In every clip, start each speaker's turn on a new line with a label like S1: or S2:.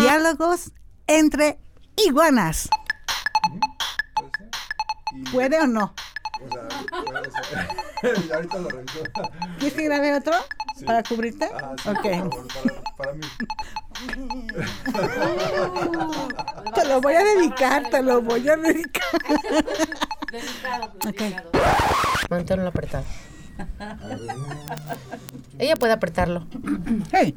S1: Diálogos entre iguanas. ¿Puede o no?
S2: O sea, ahorita lo reviso.
S1: ¿Quieres que grabe otro
S2: Sí.
S1: para cubrirte?
S2: Ah, sí,
S1: ok.
S2: por favor, para, para mí.
S1: Te lo voy a dedicar, te lo voy a dedicar. Ok.
S3: Manténlo apretado. Ella puede apretarlo.
S1: Hey.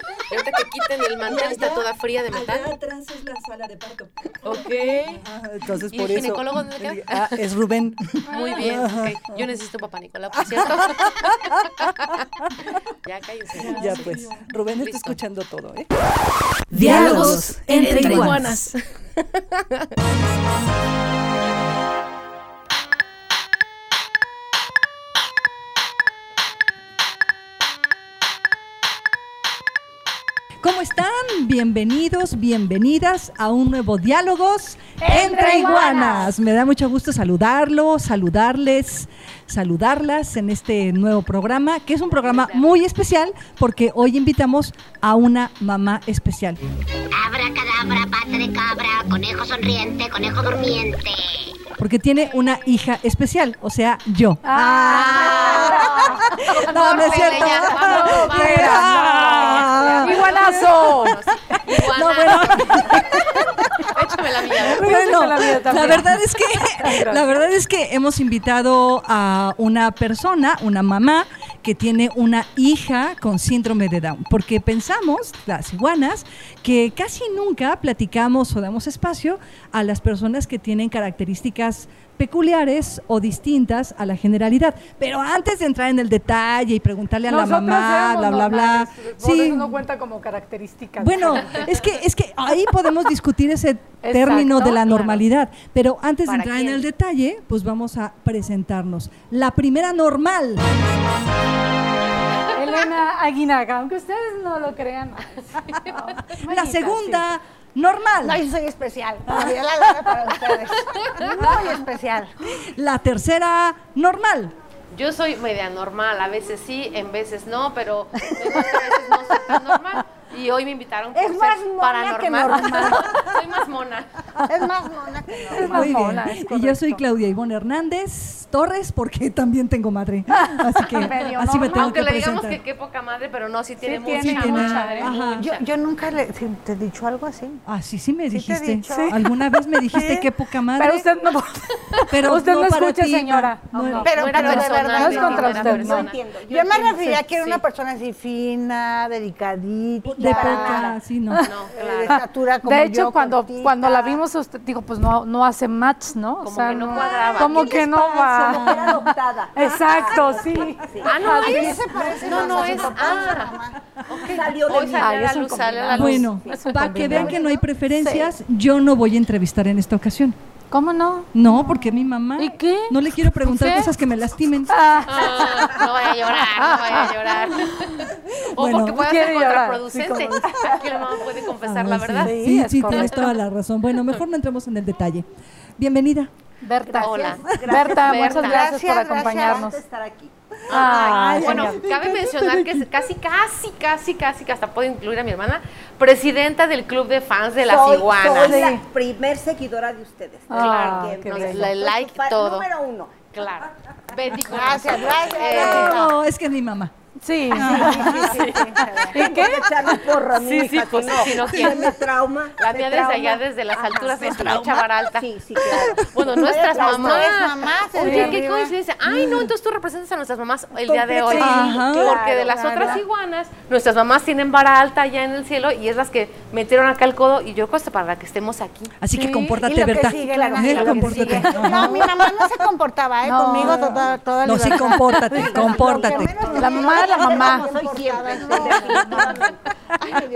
S3: Ahorita que quiten el mantel, está toda fría de metal.
S4: atrás es la sala de parto.
S3: Ok.
S4: entonces,
S3: ¿Y
S4: por
S3: el
S4: eso.
S3: ginecólogo dónde queda?
S4: Ah, es Rubén.
S3: Muy bien. ok. Yo necesito papá Nicolás, por cierto. ya cállense.
S4: Ya pues. Rubén está
S3: Listo.
S4: escuchando todo, ¿eh?
S1: Diálogos entre
S3: Entre
S1: iguanas.
S5: ¿Cómo están? Bienvenidos, bienvenidas a un nuevo Diálogos entre iguanas. Me da mucho gusto saludarlos, saludarles, saludarlas en este nuevo programa, que es un programa muy especial porque hoy invitamos a una mamá especial.
S6: Abra cadabra, pata de cabra, conejo sonriente, conejo durmiente.
S5: Porque tiene una hija especial, o sea, yo.
S3: Ah.
S5: no, no es cierto.
S3: No,
S5: No, bueno.
S3: Échame la mía.
S5: Bueno, la verdad es que la verdad es que hemos invitado a una persona, una mamá que tiene una hija con síndrome de Down, porque pensamos las iguanas que casi nunca platicamos o damos espacio a las personas que tienen características peculiares o distintas a la generalidad. Pero antes de entrar en el detalle y preguntarle a la mamá, bla bla bla,
S7: eso no cuenta como característica.
S5: bueno, es que, es que ahí podemos discutir ese término de la
S7: claro.
S5: normalidad. Pero antes de
S3: ¿Para
S5: entrar en el detalle, pues vamos a presentarnos. La primera normal.
S7: Elena Aguinaga, aunque ustedes no lo crean.
S5: La segunda normal.
S1: No, yo soy especial. Todavía la para ustedes. Muy especial.
S5: La tercera normal.
S3: Yo soy media normal, a veces sí, en veces no, pero a veces no soy tan normal. Y hoy me invitaron por
S1: Es
S3: ser
S1: más mona que
S3: paranormal.
S1: normal.
S3: soy más mona.
S1: Es más mona que.
S7: Es más
S5: Muy bien.
S7: mona, es
S5: Y yo soy. Claudia Ivonne Hernández Torres, porque también tengo madre. Así que así me tengo
S3: Aunque
S5: que
S3: le digamos
S5: presentar.
S3: que qué poca madre, pero no, sí tiene
S7: tiene,
S3: mucha,
S5: tiene,
S3: mucha, ¿eh?
S5: ajá.
S3: Mucha.
S1: Yo, yo nunca le, sí, te he dicho algo así.
S5: Ah, sí, sí me
S1: ¿Sí
S5: dijiste.
S1: Sí.
S5: Alguna vez me dijiste
S1: Sí.
S5: qué poca madre.
S7: Pero usted no,
S5: pero
S7: usted no
S5: para ti,
S7: señora.
S5: no, no.
S1: Pero, pero de verdad.
S7: no es contra usted, no
S1: entiendo. Yo, me refería que era una persona así fina, delicadita.
S5: De poca, sí, no.
S3: No,
S1: eh, de
S3: claro.
S1: estatura como
S7: De hecho,
S1: yo,
S7: cuando,
S1: cortita.
S7: cuando la vimos, usted digo, pues no, no hace match, ¿no?
S3: Como que no cuadraba.
S7: Como
S1: ¿Qué
S7: que no
S1: pasa? Como que era
S7: va.
S1: adoptada.
S7: Exacto, sí.
S3: Ah, no
S1: ¿A qué
S3: es.
S1: se parece
S3: No, no es.
S1: o
S3: Ah?
S6: Salió de
S3: hoy
S6: mí.
S3: sale
S7: Ay,
S3: la luz, sale a la luz.
S5: Bueno, para que vean que no hay preferencias, yo no voy a entrevistar en esta ocasión.
S7: ¿Cómo no?
S5: No, porque mi mamá.
S7: ¿Y qué?
S5: No le quiero preguntar
S7: ¿Sí?
S5: cosas que me lastimen.
S7: Ah,
S3: Ah, no vaya a llorar, no vaya a llorar. O
S5: Bueno,
S3: porque puede ser
S7: quiere llorar,
S3: contraproducente. Aquí la mamá puede confesar
S5: Ah,
S3: la
S5: sí.
S3: verdad.
S7: Sí,
S5: Sí, sí, tienes toda la razón. Bueno, mejor no entremos en el detalle. Bienvenida.
S7: Berta.
S3: Hola.
S7: Berta, muchas gracias,
S1: Gracias,
S7: por
S1: gracias.
S7: acompañarnos.
S6: estar aquí.
S7: Ay,
S3: Bueno,
S7: señor.
S3: cabe mencionar que es casi, casi, casi, casi, que hasta puedo incluir a mi hermana, presidenta del club de fans de las
S6: soy,
S3: iguanas.
S6: soy la primer seguidora de ustedes.
S7: Ah,
S6: Que nos-.
S3: La
S6: soy su
S3: like, todo.
S6: Número uno.
S3: Claro. Betty
S1: Gracias, gracias.
S3: Eh,
S5: No, es que es mi mamá.
S7: Sí.
S6: ¿Y qué? Echarle porra a mi
S3: Sí, pues,
S6: si no,
S3: si no,
S6: me trauma.
S3: La
S6: me
S3: mía desde allá, desde las alturas, nos
S6: trauma.
S3: escucha baralta.
S6: Sí, sí, claro.
S3: Bueno, nuestras mamás. Oye, qué
S1: arriba.
S3: coincidencia. Ay, no, entonces tú representas a nuestras mamás el día de hoy. Porque de las otras iguanas, nuestras mamás tienen vara alta allá en el cielo y es las que metieron acá el codo y yo hasta para que estemos aquí.
S5: Así que compórtate, Eh,
S1: sigue. No, mi mamá no se comportaba, ¿eh? Conmigo toda, toda
S5: No, sí, compórtate, compórtate.
S7: La mamá la mamá.
S6: Como soy siempre.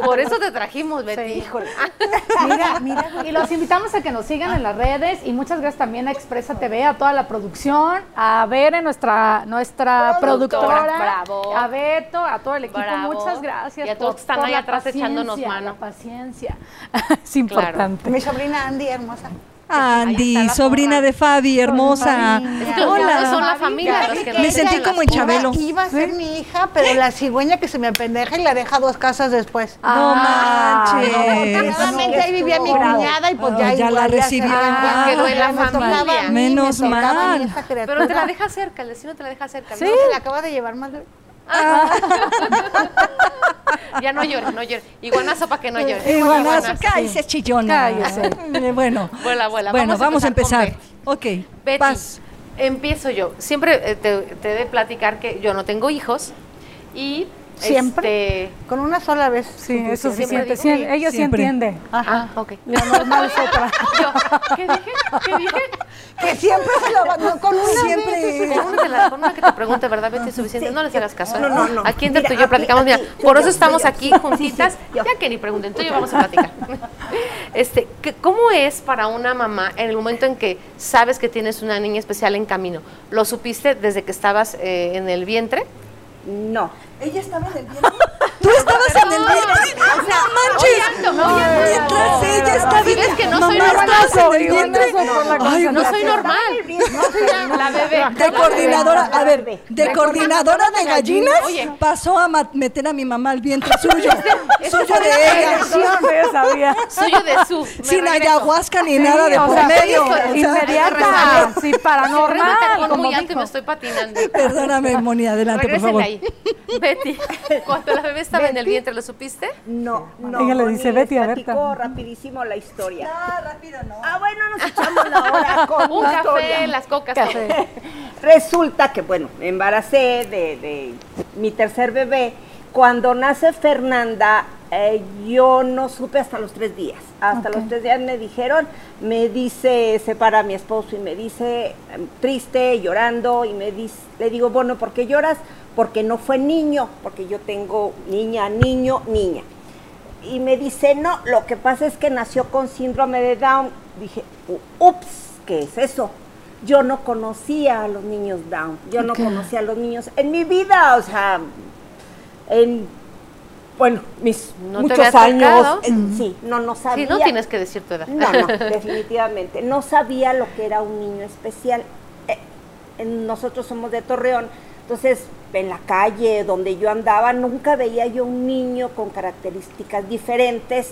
S3: Por eso te trajimos, Betty.
S1: Híjole.
S7: Mira, mira. Y los invitamos a que nos sigan en las redes y muchas gracias también a Expresa TV, a toda la producción, a Ver, nuestra, nuestra
S3: Productora,
S7: productora,
S3: bravo.
S7: a Beto, a todo el equipo.
S3: Bravo.
S7: Muchas gracias.
S3: Y a todos que están ahí atrás echándonos mano.
S7: La paciencia. es importante.
S1: Mi sobrina Andy, hermosa.
S5: Andy, sobrina de Fabi, hermosa.
S3: Es que los son
S5: Hola.
S3: la familia los que
S5: Me sentí como en Chabelo.
S1: Iba a ser mi hija, pero la cigüeña que se me apendeja y la deja dos casas después.
S5: No
S7: Ah,
S5: manches.
S1: Afortunadamente ahí vivía mi cuñada y pues
S5: Ah,
S1: ya
S5: ya
S1: igual
S5: la recibió.
S3: Ya quedó en la familia.
S5: Menos
S1: me
S5: mal.
S3: Pero te la deja cerca, el vecino te la deja cerca.
S1: Sí,
S3: ¿no?
S1: se la acaba de llevar más de...
S3: Ya no llores, no llores. Iguanazo para que no llores.
S5: Iguanazo,
S3: Iguanazo.
S5: cállese, chillona.
S7: Cállese.
S5: Eh, Bueno,
S3: Vuela, vuela.
S5: bueno, vamos, a empezar.
S3: con
S5: Ok,
S3: Betty, empiezo yo. Siempre eh, te, te he de platicar que yo no tengo hijos y
S1: ¿Siempre?
S3: este,
S1: Con una sola vez.
S7: Sí, es suficiente.
S3: Siempre
S7: Sí, ellos sí
S5: siempre.
S7: entienden.
S3: ah, ok.
S7: La normal es otra.
S3: Yo, ¿qué dije? ¿Qué dije?
S1: Que siempre se lo va- no, con una
S5: Siempre.
S1: vez.
S3: Con una, que la- con una que te pregunte, ¿verdad? Es suficiente. No les hagas caso. ¿eh?
S8: No, no, no.
S3: Aquí entre
S8: Mira,
S3: tú y yo platicamos. Mira, por eso estamos aquí juntitas. Ya que ni pregunten, tú y yo vamos a platicar. Este, ¿qué- ¿Cómo es para una mamá en el momento en que sabes que tienes una niña especial en camino? ¿Lo supiste desde que estabas eh, en el vientre?
S8: No.
S5: Ella estaba en el. Tú estabas en el vientre.
S3: Obviando,
S5: No manches. Mientras ella está
S3: ves que no soy
S5: Mamá,
S3: normal.
S5: en el vientre.
S3: No soy normal. La bebé.
S5: De coordinadora, a ver, de coordinadora de gallinas pasó a meter a mi mamá al vientre suyo, suyo de ella.
S3: Suyo de su.
S5: Sin ayahuasca ni nada de
S7: o
S5: por
S7: sea,
S5: medio.
S3: sí,
S5: o sea,
S7: Inmediata, sí, paranormal. como
S3: muy alto y
S7: dijo.
S3: me estoy patinando.
S5: Perdóname, Moni, adelante, por favor.
S3: Betty, cuando la bebé estaba en el vientre, ¿lo supiste?
S8: No, no.
S7: Ella le dice, Betty, a ver,
S8: rapidísimo la historia.
S5: No, rápido no.
S8: Ah, bueno, nos echamos la hora con
S3: Un café,
S8: historia.
S3: las cocas.
S7: Café.
S8: Resulta que, bueno, me embaracé de, de mi tercer bebé. Cuando nace Fernanda, eh, yo no supe hasta los tres días. Hasta los tres días me dijeron, me dice, se para mi esposo y me dice, em, triste, llorando, y me dice, le digo, bueno, ¿por qué lloras? Porque no fue niño, porque yo tengo niña, niño, niña. Y me dice, no, lo que pasa es que nació con síndrome de Down. Dije, "U- ups, ¿qué es eso? Yo no conocía a los niños Down, yo no conocía a los niños en mi vida, o sea, en, bueno, mis
S3: ¿No
S8: muchos años, eh, sí, no, no sabía.
S3: Sí, no tienes que decir tu edad.
S8: No, no, definitivamente. No sabía lo que era un niño especial. Eh, en- nosotros somos de Torreón, entonces en la calle donde yo andaba nunca veía yo un niño con características diferentes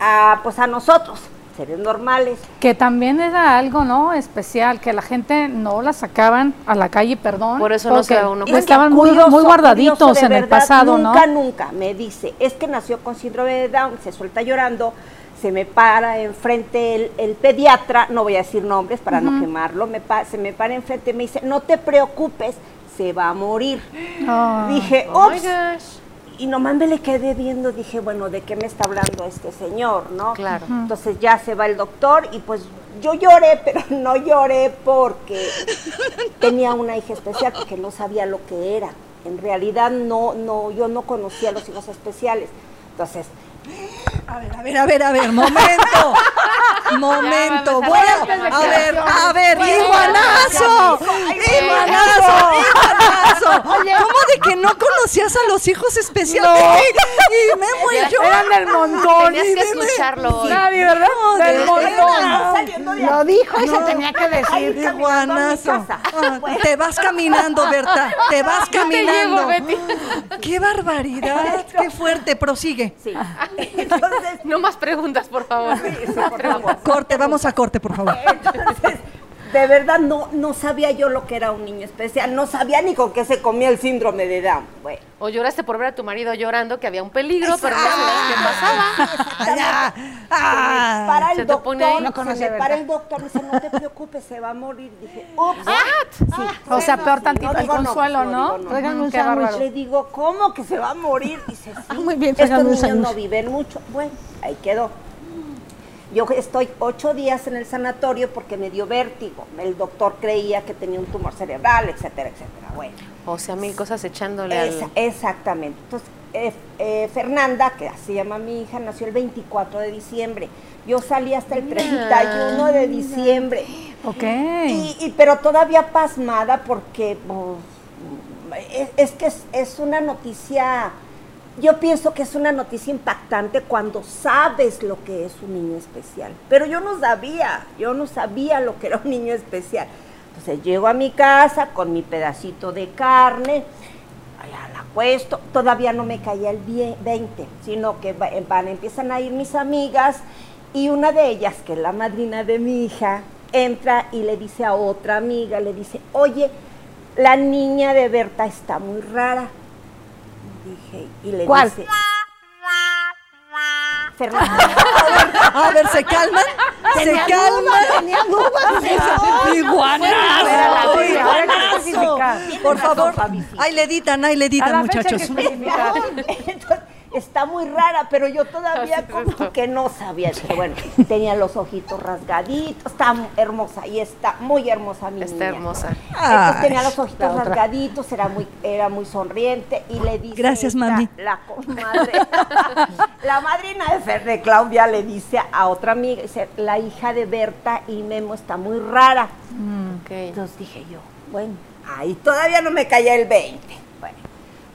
S8: a, pues a nosotros, seres normales.
S7: Que también era algo, ¿no? Especial, que la gente no la sacaban a la calle, perdón.
S3: Por eso no se da uno
S8: Es
S3: cuenta.
S8: que
S7: Estaban muy,
S8: curioso,
S7: muy guardaditos en el pasado, ¿no?
S8: Nunca, nunca me dice, es que nació con síndrome de Down, se suelta llorando, se me para enfrente el, el pediatra, no voy a decir nombres para no quemarlo, me pa- se me para enfrente y me dice, no te preocupes, se va a morir.
S7: Ah.
S8: Dije,
S3: Oh
S8: ups,
S3: gosh.
S8: Y nomás me le quedé viendo, dije, bueno, ¿de qué me está hablando este señor, no?
S3: Claro.
S8: Entonces ya se va el doctor y pues yo lloré, pero no lloré porque tenía una hija especial, porque no sabía lo que era. En realidad no, no, yo no conocía a los hijos especiales. Entonces,
S5: A ver, a ver, a ver, a ver, momento. Momento,
S3: Ya,
S5: voy
S3: vamos a
S5: a, ver, a ver,
S3: Bueno,
S5: iguanazo, iguanazo, iguanazo. ¿Cómo de que no conocías a los hijos especiales? Y me voy
S3: Ya,
S5: yo.
S7: Eran del montón.
S3: Tenías que escucharlo hoy.
S7: Nadie, ¿verdad? Del montón.
S8: de
S1: Lo dijo y se
S5: No.
S1: tenía que decir.
S5: Iguanazo. Ah, Te vas caminando, Berta. Te vas
S3: te
S5: caminando.
S3: llevo, Betty.
S5: Qué barbaridad. Qué fuerte. Prosigue.
S8: Sí. Entonces,
S3: No más preguntas, por favor.
S8: por favor.
S5: Corte, vamos a corte, por favor.
S8: Entonces, de verdad no, no sabía yo lo que era un niño especial, no sabía ni con qué se comía el síndrome de Down. Bueno,
S3: O lloraste por ver a tu marido llorando que había un peligro, pero no sabías qué pasaba.
S5: Ah, ya. Ah.
S8: para el doctor,
S3: pone ahí. No
S1: conoce,
S8: para el doctor, me dice, no te preocupes, se va a morir. Dije, ups.
S7: O sea, peor tantito
S8: no
S7: el consuelo,
S8: no
S1: un sándwich.
S8: Le digo, ¿cómo que se va a morir? Dice, sí,
S1: muy bien,
S8: estos niños no viven mucho. Bueno, ahí quedó. Yo estoy ocho días en el sanatorio porque me dio vértigo. El doctor creía que tenía un tumor cerebral, etcétera, etcétera. Bueno,
S3: O sea, mil cosas echándole al...
S8: exactamente. Entonces, eh, eh, Fernanda, que así se llama mi hija, nació el 24 de diciembre. Yo salí hasta el 31 de diciembre.
S7: Ok.
S8: Y, y- pero todavía pasmada porque pues, es, es que es, es una noticia, yo pienso que es una noticia impactante cuando sabes lo que es un niño especial. Pero yo no sabía, yo no sabía lo que era un niño especial. Entonces llego a mi casa con mi pedacito de carne, allá la acuesto, todavía no me caía el vie- 20, sino que va- van, empiezan a ir mis amigas y una de ellas, que es la madrina de mi hija, entra y le dice a otra amiga, le dice, oye, la niña de Berta está muy rara. Dije, y le
S1: ¿Cuál?
S8: dice, Fernanda.
S4: A ver, ¿se calman? ¿Se calman?
S1: Tenía dudas.
S4: ¡Iguanazo! Por favor, ahí le editan, ahí le editan, muchachos.
S8: Entonces, está muy rara, pero yo todavía como que no sabía. Dije, bueno, tenía los ojitos rasgaditos, está hermosa y está muy hermosa mi
S3: Está
S8: niña.
S3: hermosa.
S8: Entonces tenía los ojitos rasgaditos, era muy, era muy sonriente y le dice
S4: Gracias,
S8: esta-
S4: mami.
S8: la comadre, la madrina de Fer de Claudia le dice a otra amiga, dice, la hija de Berta y Memo está muy rara.
S3: Ok.
S8: Entonces dije yo, bueno, ahí todavía no me caía el 20.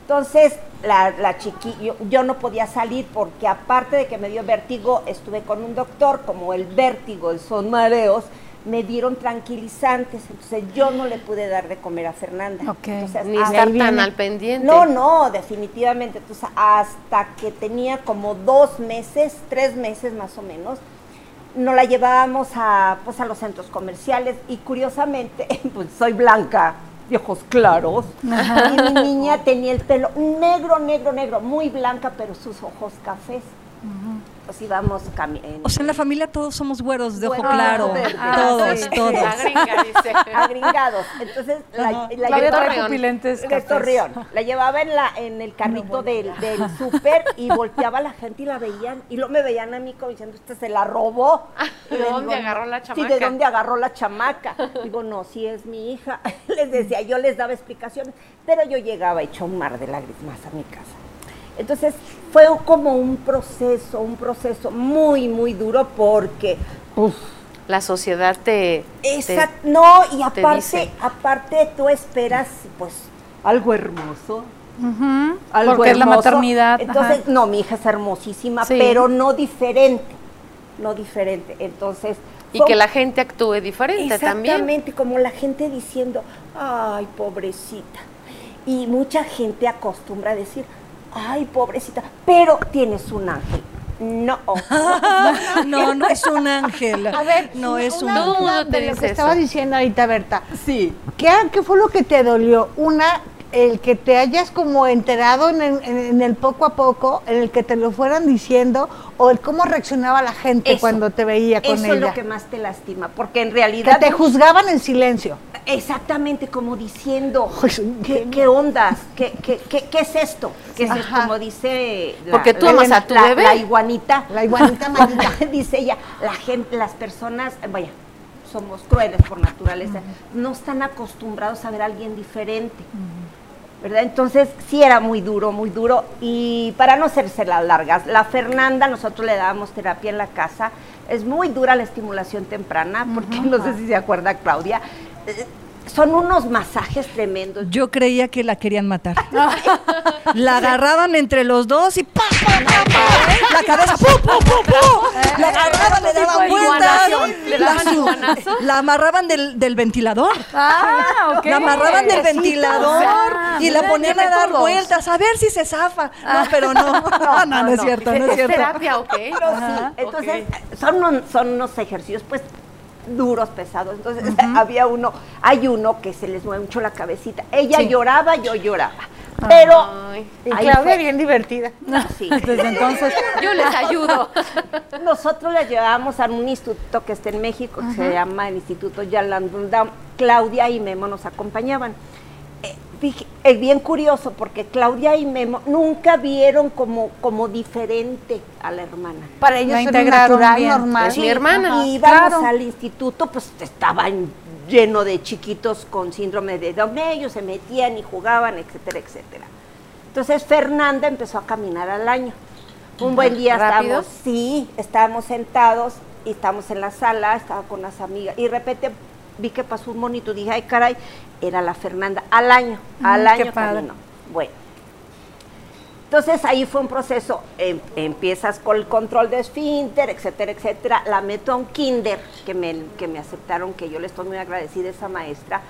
S8: Entonces la, la chiqui, yo, yo no podía salir porque aparte de que me dio vértigo, estuve con un doctor, como el vértigo son mareos, me dieron tranquilizantes, entonces yo no le pude dar de comer a Fernanda.
S7: Ok.
S8: Entonces,
S3: Ni
S8: hasta-
S3: estar tan al pendiente.
S8: no, no, definitivamente. Entonces, hasta que tenía como dos meses, tres meses más o menos, nos la llevábamos a, pues, a los centros comerciales y curiosamente, pues soy blanca, de ojos claros, y mi niña tenía el pelo negro, negro, negro, muy blanca, pero sus ojos cafés. Pues íbamos caminando.
S4: O sea, en la familia todos somos güeros de ojo claro. Todos,
S7: sí.
S4: todos.
S8: Agringados. Entonces, la, la llevaba- de. Torreón. La en, la, en el carrito del, del súper y volteaba a la gente y la veían. Y luego me veían a mí como diciendo, ¿usted se la robó? Y
S3: ¿de dónde agarró la
S8: Sí, ¿de
S3: chamaca?
S8: dónde agarró la chamaca? Digo, no, sí es mi hija. Les decía, yo les daba explicaciones, pero yo llegaba hecho un mar de lágrimas a mi casa. Entonces, fue como un proceso, un proceso muy, muy duro porque,
S3: La sociedad te.
S8: Exacto, no, y
S3: te
S8: aparte,
S3: dice.
S8: aparte tú esperas, pues, algo hermoso. Algo
S7: Porque es la maternidad,
S8: Entonces,
S7: ajá.
S8: no, mi hija es hermosísima,
S7: Sí.
S8: pero no diferente. No diferente. Entonces.
S3: Y que la gente actúe diferente también.
S8: Exactamente, como la gente diciendo, ay, pobrecita. Y mucha gente acostumbra a decir, ay, pobrecita, pero tienes un ángel. No.
S4: No, no es un ángel.
S1: A ver,
S4: no es un
S3: Todo
S4: ángel.
S1: duda
S3: mundo te
S1: lo
S3: dice
S1: que
S3: eso.
S1: estaba diciendo ahorita Berta.
S8: sí.
S1: ¿Qué, ¿Qué fue lo que te dolió? Una, el que te hayas como enterado en el, en- el poco a poco, en el que te lo fueran diciendo, o el cómo reaccionaba la gente
S8: Eso.
S1: cuando te veía con
S8: Eso
S1: ella.
S8: es lo que más te lastima, porque en
S1: Que
S8: realidad
S1: te juzgaban en silencio.
S8: Exactamente, como diciendo, ¿qué, qué ondas? ¿Qué, qué, qué, qué es esto? ¿Qué es esto?
S1: Ajá.
S8: Como dice la,
S3: Porque tú
S8: la-
S3: amas a tu
S8: la-
S3: bebé.
S8: la iguanita.
S1: La iguanita maldita.
S8: dice ella, la gente, las personas, vaya, somos crueles por naturaleza, no están acostumbrados a ver a alguien diferente. ¿Verdad? Entonces sí era muy duro, muy duro. Y para no hacerse las largas, la Fernanda, nosotros le dábamos terapia en la casa. Es muy dura la estimulación temprana, porque no sé si se acuerda Claudia. Eh, Son unos masajes tremendos.
S4: Yo creía que la querían matar. La agarraban entre los dos y ¡pam, pam, pam, pam! La cabeza ¡pum, pum, pum, pum! La agarraban, le daban vueltas.
S3: iguanación. ¿Le
S4: La, amarraban del, del ventilador.
S7: Ah, ok.
S4: La amarraban del ventilador
S7: ah,
S4: y la ponían a dar vueltas a ver si se zafa. No, pero no. No, no, no es cierto, no es cierto.
S3: terapia, ¿ok?
S8: Pero sí, entonces son, son unos ejercicios pues duros, pesados. Entonces había uno, hay uno que se les mueve mucho la cabecita. Ella lloraba, yo lloraba. Pero
S3: Ay.
S1: Y Claudia
S8: fue-
S1: bien divertida.
S8: sí.
S7: Desde entonces,
S3: Yo les ayudo.
S8: Nosotros la llevábamos a un instituto que está en México, que se llama el Instituto Yalandundam. Claudia y Memo nos acompañaban. Es bien curioso porque Claudia y Memo nunca vieron como, como diferente a la hermana.
S1: Para ellos
S7: La
S1: era natural,
S7: bien.
S1: normal.
S3: Es mi hermana.
S8: Y íbamos
S7: claro.
S8: al instituto, pues estaban lleno de chiquitos con síndrome de Down, ellos se metían y jugaban, etcétera, etcétera. Entonces Fernanda empezó a caminar al año. Un buen día
S3: ¿Rápido?
S8: estábamos, sí, estábamos sentados y estábamos en la sala, estaba con las amigas y de repente vi que pasó un monito, dije, ay caray, era la Fernanda, al año, al
S7: Mm, qué
S8: año caminó. Bueno, entonces ahí fue un proceso, em- empiezas con el control de esfínter, etcétera, etcétera. La meto a un kinder, que me, que me aceptaron, que yo le estoy muy agradecida a esa maestra,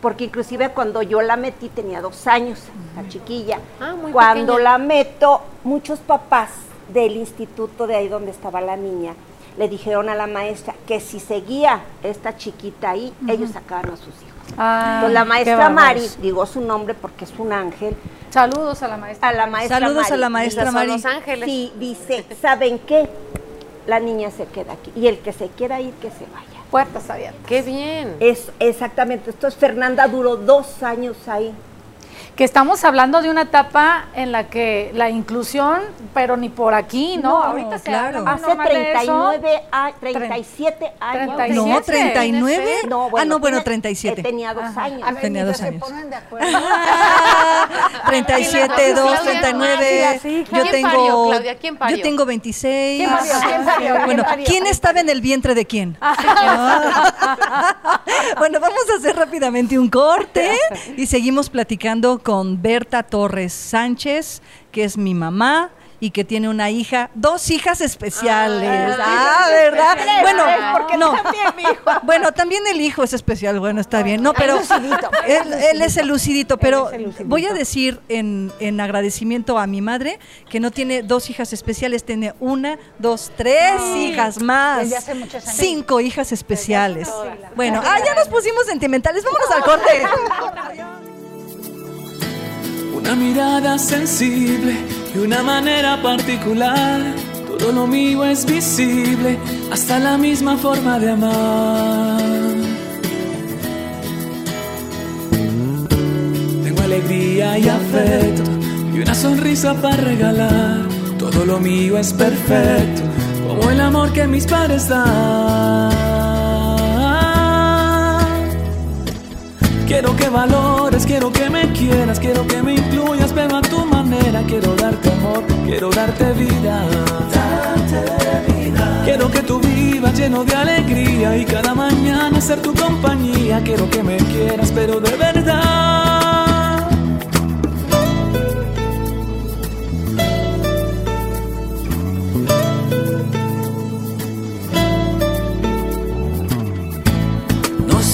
S8: porque inclusive cuando yo la metí tenía dos años, la chiquilla.
S3: Ah, muy
S8: cuando
S3: pequeña.
S8: la meto, muchos papás del instituto de ahí donde estaba la niña, le dijeron a la maestra que si seguía esta chiquita ahí, ellos sacaban a sus hijos.
S7: Ay,
S8: Entonces la maestra. Mari, digo su nombre porque es un ángel,
S7: Saludos a la maestra.
S8: a la maestra
S5: Saludos a la maestra Mari.
S3: Los Ángeles.
S8: Sí, dice, ¿saben qué? La niña se queda aquí. Y el que se quiera ir, que se vaya.
S7: Puertas abiertas.
S3: Qué bien.
S8: Es exactamente. Entonces Fernanda duró dos años ahí.
S7: Que estamos hablando de una etapa en la que la inclusión, pero ni por aquí, ¿no?
S5: No,
S7: Ahorita se
S5: claro.
S7: habla muy
S8: Hace
S7: normal de eso.
S8: 39 a 37 años.
S7: 37.
S5: No, 39.
S8: No,
S5: ah, no, bueno,
S8: tiene-
S5: 37.
S8: eh, Tenía dos años.
S1: A ver,
S5: Tenía dos años.
S1: se pongan de acuerdo.
S5: 37, 2,
S3: Claudia,
S5: 39.
S3: sí,
S5: Yo
S3: ¿quién
S5: tengo.
S3: parió, Claudia? ¿Quién parió?
S5: Yo tengo 26.
S1: ¿Quién parió? ¿Quién parió? ¿Quién
S5: Bueno,
S1: parió?
S5: ¿quién estaba en el vientre de quién? bueno, vamos a hacer rápidamente un corte y seguimos platicando con Berta Torres Sánchez, que es mi mamá y que tiene una hija, dos hijas especiales. Ah, ¿verdad? Bueno, no. Bueno, también el hijo es especial, bueno, está bien. No, pero él, él es el lucidito, pero voy a decir en, en agradecimiento a mi madre que no tiene dos hijas especiales, tiene una, dos, tres hijas más.
S1: Desde hace muchos años.
S5: Cinco hijas especiales. Bueno, ah, ya nos pusimos sentimentales, vámonos al corte.
S9: Una mirada sensible y una manera particular. Todo lo mío es visible, hasta la misma forma de amar. Tengo alegría y afecto y una sonrisa para regalar. Todo lo mío es perfecto, como el amor que mis padres dan. Quiero que valores, quiero que me quieras, quiero que me incluyas, pero a tu manera. Quiero darte amor, quiero darte vida. Quiero que tú vivas lleno de alegría y cada mañana ser tu compañía. Quiero que me quieras, pero de verdad.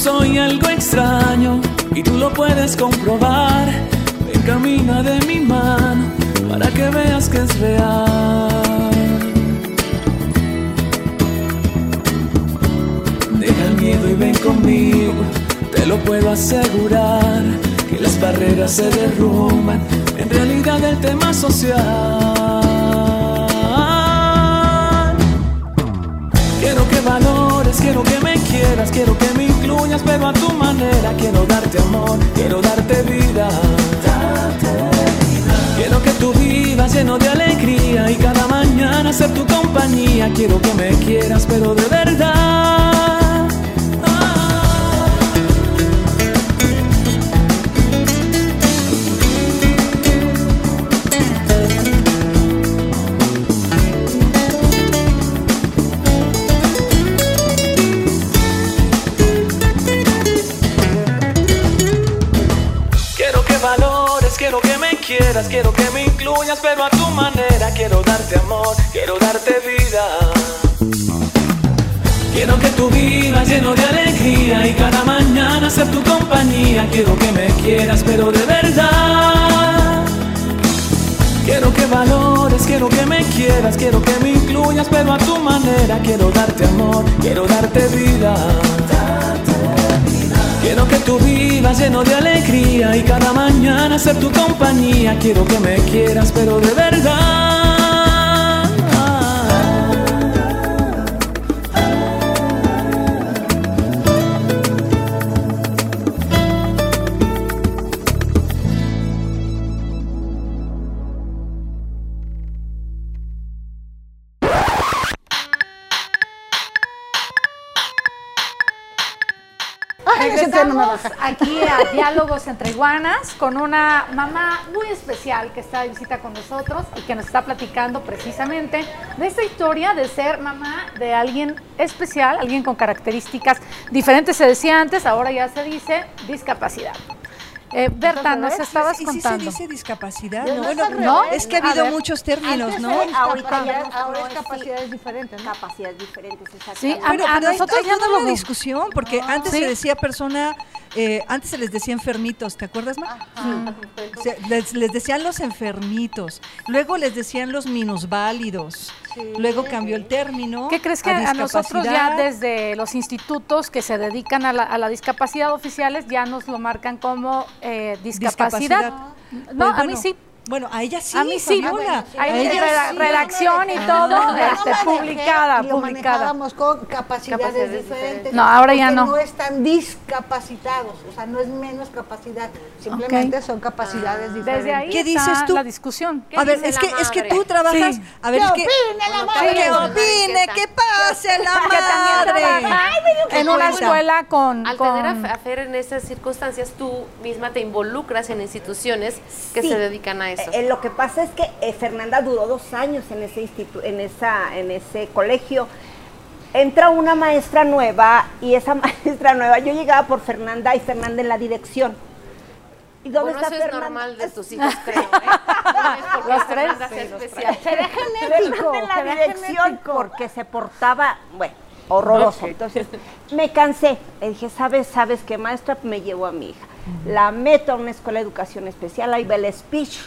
S9: Soy algo extraño y tú lo puedes comprobar. Ven, camina de mi mano para que veas que es real. Deja el miedo y ven conmigo, te lo puedo asegurar. Que las barreras se derrumban, en realidad el tema social. Quiero que valores, quiero que me quieras, quiero que me incluyas, pero a tu manera. Quiero darte amor, quiero darte vida. Quiero que tú vivas lleno de alegría y cada mañana ser tu compañía. Quiero que me quieras, pero de verdad. Quiero que me quieras, pero de verdad. Quiero que valores, quiero que me quieras, quiero que me incluyas, pero a tu manera. Quiero darte amor, quiero darte vida. Quiero que tú vivas lleno de alegría y cada mañana ser tu compañía. Quiero que me quieras, pero de verdad.
S7: Diálogos entre Iguanas con una mamá muy especial que está de visita con nosotros y que nos está platicando precisamente de esta historia de ser mamá de alguien especial, alguien con características diferentes. Se decía antes, ahora ya se dice discapacidad. Eh, Berta, nos estabas
S5: ¿Y si se
S7: contando.
S5: dice discapacidad?
S1: No,
S5: bueno, no, es que ha habido
S7: ver.
S5: muchos términos,
S1: Antes
S5: ¿no?
S8: Ahorita ya
S1: ahora es
S8: es
S1: capacidades diferentes, ¿no?
S8: Capacidades diferentes,
S7: Sí, a-
S5: Pero,
S7: a
S5: pero
S7: nosotros
S5: hay
S7: ya no
S5: una discusión, porque antes
S7: Sí.
S5: se decía persona, eh, antes se les decía enfermitos, ¿te acuerdas, Ma? O sea, les, les decían los enfermitos, luego les decían los minusválidos, luego cambió el término.
S7: ¿Qué crees que
S5: a
S7: a, nosotros ya desde los institutos que se dedican a la, a la discapacidad oficiales ya nos lo marcan como eh, discapacidad? No,
S5: Pues
S7: a mí sí.
S5: Bueno, a ella sí.
S7: a mí sí.
S5: Fabiola,
S7: Hay
S5: a ella
S7: reda-
S5: sí.
S7: redacción y
S5: Ah.
S7: todo
S5: No,
S7: este, publicada,
S1: lo
S7: publicada.
S1: manejábamos con capacidades,
S3: Capacidades
S1: diferentes.
S3: diferentes.
S7: No, ahora ya no.
S1: no están discapacitados, o sea, no es menos capacidad, simplemente son capacidades diferentes.
S7: Desde ahí
S5: ¿Qué
S7: está
S5: dices tú?
S7: la discusión.
S3: ¿Qué
S5: A ver, es que, es que tú trabajas.
S7: Sí.
S5: A ver,
S1: ¿Qué
S5: es que.
S1: opina la madre?
S5: Que opine,
S3: ¿qué
S5: que pase la madre.
S7: en una escuela con,
S3: Al tener a Fe- a Fer en esas circunstancias, tú misma te involucras en instituciones que se dedican a eso.
S8: Eh, eh, lo que pasa es que eh, Fernanda duró dos años en ese instituto, en esa, en ese colegio. Entra una maestra nueva y esa maestra nueva, yo llegaba por Fernanda y Fernanda en la dirección. ¿Y dónde
S3: Bueno,
S8: está
S3: eso es
S8: Fernanda?
S3: normal de tus hijos, creo, ¿eh? No es
S7: Los tres, sí, los
S3: especial.
S1: Será genético,
S8: en la dirección
S1: genético.
S8: porque se portaba, bueno, horroroso. Entonces me cansé. Le dije, ¿sabes, sabes qué maestra? Me llevó a mi hija. La meto a una escuela de educación especial, ahí va el speech.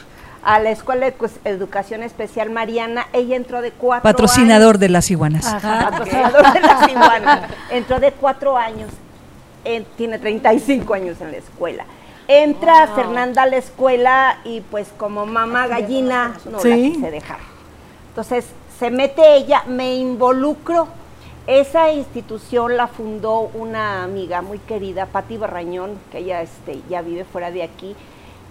S8: A la escuela de pues, educación especial Mariana, ella entró de cuatro
S5: Patrocinador de las iguanas.
S7: Ajá.
S8: patrocinador de las iguanas. Entró de cuatro años, eh, tiene 35 años en la escuela. Entra Fernanda a la escuela y pues como mamá gallina no la
S7: Sí.
S8: quise dejar. Entonces se mete ella, me involucro. Esa institución la fundó una amiga muy querida, Patti Barrañón, que ella este, ya vive fuera de aquí.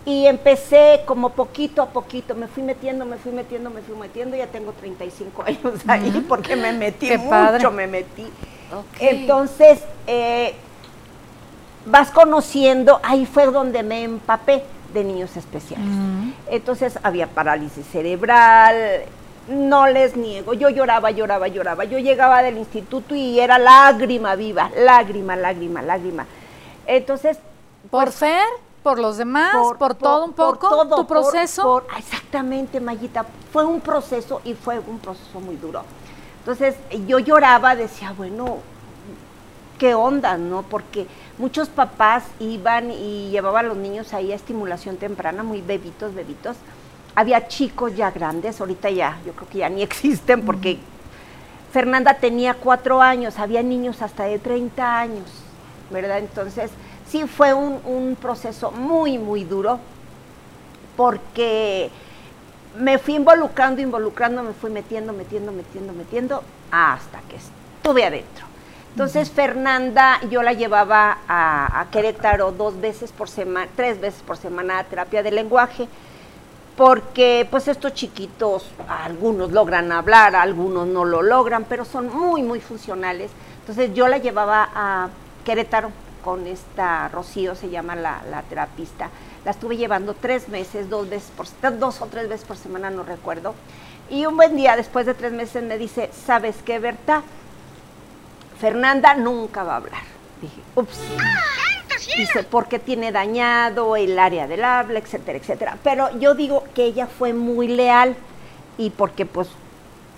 S8: Y empecé como poquito a poquito, me fui metiendo, me fui metiendo, me fui metiendo, ya tengo 35 años ahí porque me metí
S7: Qué
S8: mucho,
S7: padre.
S8: me metí. Entonces, eh, vas conociendo, ahí fue donde me empapé de niños especiales. Entonces había parálisis cerebral, no les niego, yo lloraba, lloraba, lloraba. Yo llegaba del instituto y era lágrima viva, lágrima, lágrima, lágrima. Entonces,
S7: por Fer, por los demás, por, todo un
S8: por
S7: poco,
S8: todo,
S7: tu
S8: por-
S7: proceso.
S8: por- exactamente, Mayita. Fue un proceso y fue un proceso muy duro. Entonces, yo lloraba, decía, bueno, qué onda, ¿no? Porque muchos papás iban y llevaban a los niños ahí a estimulación temprana, muy bebitos, bebitos. Había chicos ya grandes, ahorita ya, yo creo que ya ni existen porque Fernanda tenía cuatro años, había niños hasta de 30 años, ¿verdad? Entonces, sí fue un, un proceso muy, muy duro porque me fui involucrando, involucrando, me fui metiendo, metiendo, metiendo, metiendo, hasta que estuve adentro. Entonces, Fernanda, yo la llevaba a, a Querétaro dos veces por semana, tres veces por semana a terapia de lenguaje, porque pues estos chiquitos, algunos logran hablar, algunos no lo logran, pero son muy, muy funcionales. Entonces, yo la llevaba a Querétaro con esta Rocío, se llama la, la terapista. La estuve llevando tres meses, dos veces por, dos o tres veces por semana, no recuerdo. Y un buen día, después de tres meses, me dice, ¿sabes qué, Berta? Fernanda nunca va a hablar. Dije, ups. Dice, porque tiene dañado el área del habla, etcétera, etcétera. Pero yo digo que ella fue muy leal y porque pues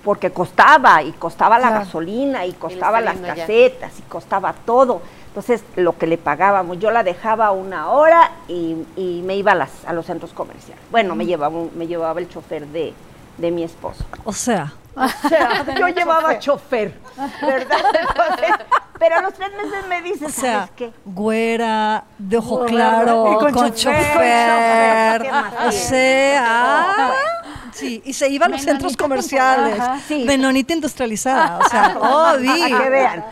S8: porque costaba y costaba la gasolina y costaba las
S3: viendo ya.
S8: casetas y costaba todo. Entonces, lo que le pagábamos, yo la dejaba una hora y, y me iba a, las, a los centros comerciales. Bueno, me llevaba, un- me llevaba el chofer de, de mi esposo.
S5: O sea,
S8: O sea, yo llevaba chofer, ¿verdad? Entonces, pero a los tres meses me dice,
S5: o sea,
S8: ¿sabes qué?
S5: güera, de ojo
S7: Güera,
S5: claro,
S7: y
S5: con,
S7: con
S5: chofer.
S8: chofer. ¿Qué más
S5: O sea, sí, y se iba a los centros comerciales.
S8: Sí.
S5: Menonita industrializada, o sea, obvio.
S8: Para que vean.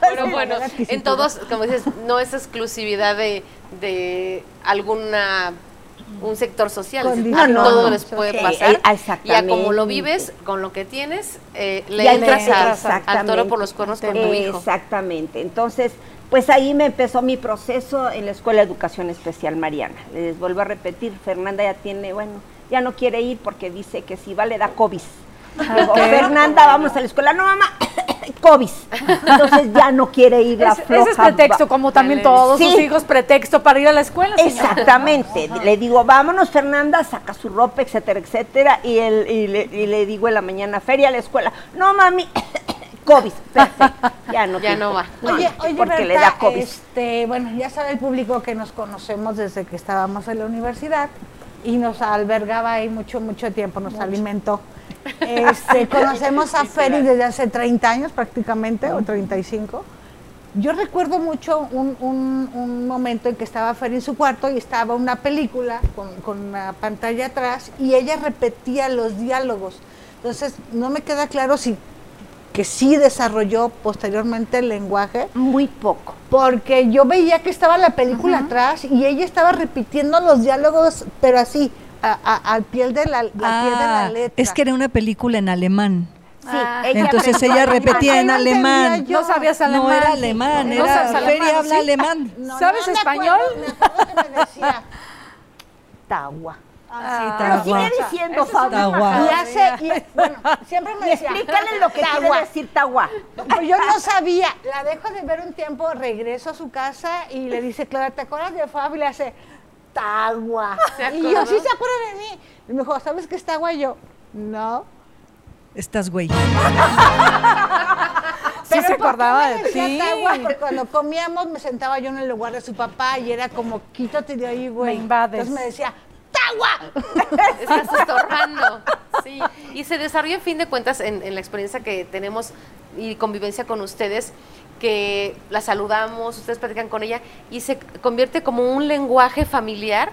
S3: Pero bueno, en todos, como dices, no es exclusividad de, de alguna un sector social,
S1: Condición.
S3: a
S8: No, no, no.
S3: les puede pasar.
S8: eh,
S3: Y a como lo vives, con lo que tienes, eh, le
S8: Ya
S3: entras a- al toro por los cuernos con tu hijo.
S8: Exactamente. Entonces, Pues ahí me empezó mi proceso en la Escuela de Educación Especial Mariana. Les vuelvo a repetir, Fernanda ya tiene, bueno, ya no quiere ir porque dice que si va le da COVID. Digo, Fernanda, vamos a la escuela. No, mamá, COVID. Entonces ya no quiere ir la
S7: Es- ese es
S8: floja
S7: pretexto, como también
S3: Sí.
S7: todos sus hijos, pretexto para ir a la escuela. señora.
S8: Exactamente. Le digo, vámonos, Fernanda, saca su ropa, etcétera, etcétera. Y, él, y, le, y le digo en la mañana, feria a la escuela. No, mami, COVID. Perfecto. Ya no,
S3: Ya no va.
S8: COVID.
S1: Oye,
S8: no,
S1: oye,
S8: porque le da COVID.
S1: Este, bueno, ya sabe el público que nos conocemos desde que estábamos en la universidad y nos albergaba ahí mucho, mucho tiempo, nos alimentó. Este, conocemos a Feri desde hace 30 años prácticamente, o 35. Yo recuerdo mucho un, un- un momento en que estaba Fer en su cuarto y estaba una película con, con una pantalla atrás y ella repetía los diálogos. Entonces, no me queda claro si que sí desarrolló posteriormente el lenguaje,
S8: Muy poco.
S1: Porque yo veía que estaba la película atrás y ella estaba repitiendo los diálogos, pero así, al pie de la, la pie de la
S5: Ah,
S1: letra.
S5: es que era una película en alemán.
S8: Sí,
S7: Ah.
S5: Entonces
S8: aprendió
S5: ella repetía en alemán.
S1: yo.
S7: No sabías alemán.
S5: No era alemán,
S7: No
S5: era
S7: alemán,
S5: Feria habla
S7: ¿sí?
S5: alemán.
S1: No,
S7: ¿Sabes
S1: no me
S7: español?
S1: acuerdo, me acuerdo que me decía, Tagua.
S7: Ah,
S8: Pero
S5: Tagua.
S8: sigue diciendo, Fabio.
S1: Y hace, y, bueno, siempre me
S8: Y
S1: decía,
S8: explícale lo que quiere decir Tagua.
S1: Pues yo no sabía. La dejo de ver un tiempo, regreso a su casa y le dice, Clara, ¿te acuerdas de Fabio? Y le hace, Tagua.
S3: ¿Se
S1: Y yo, sí se acuerda de mí. Y me dijo, ¿sabes qué es Tagua? Y yo, no.
S5: Estás güey.
S7: Sí se
S1: ¿por qué
S7: acordaba de ti.
S1: Porque cuando comíamos me sentaba yo en el lugar de su papá y era como, quítate de ahí, güey.
S7: Me invades.
S1: Entonces me decía, ¡Tagua!
S3: Estás estorbando. Sí. Y se desarrolla, en fin de cuentas, en, en la experiencia que tenemos y convivencia con ustedes, que la saludamos, ustedes platican con ella, y se convierte como un lenguaje familiar,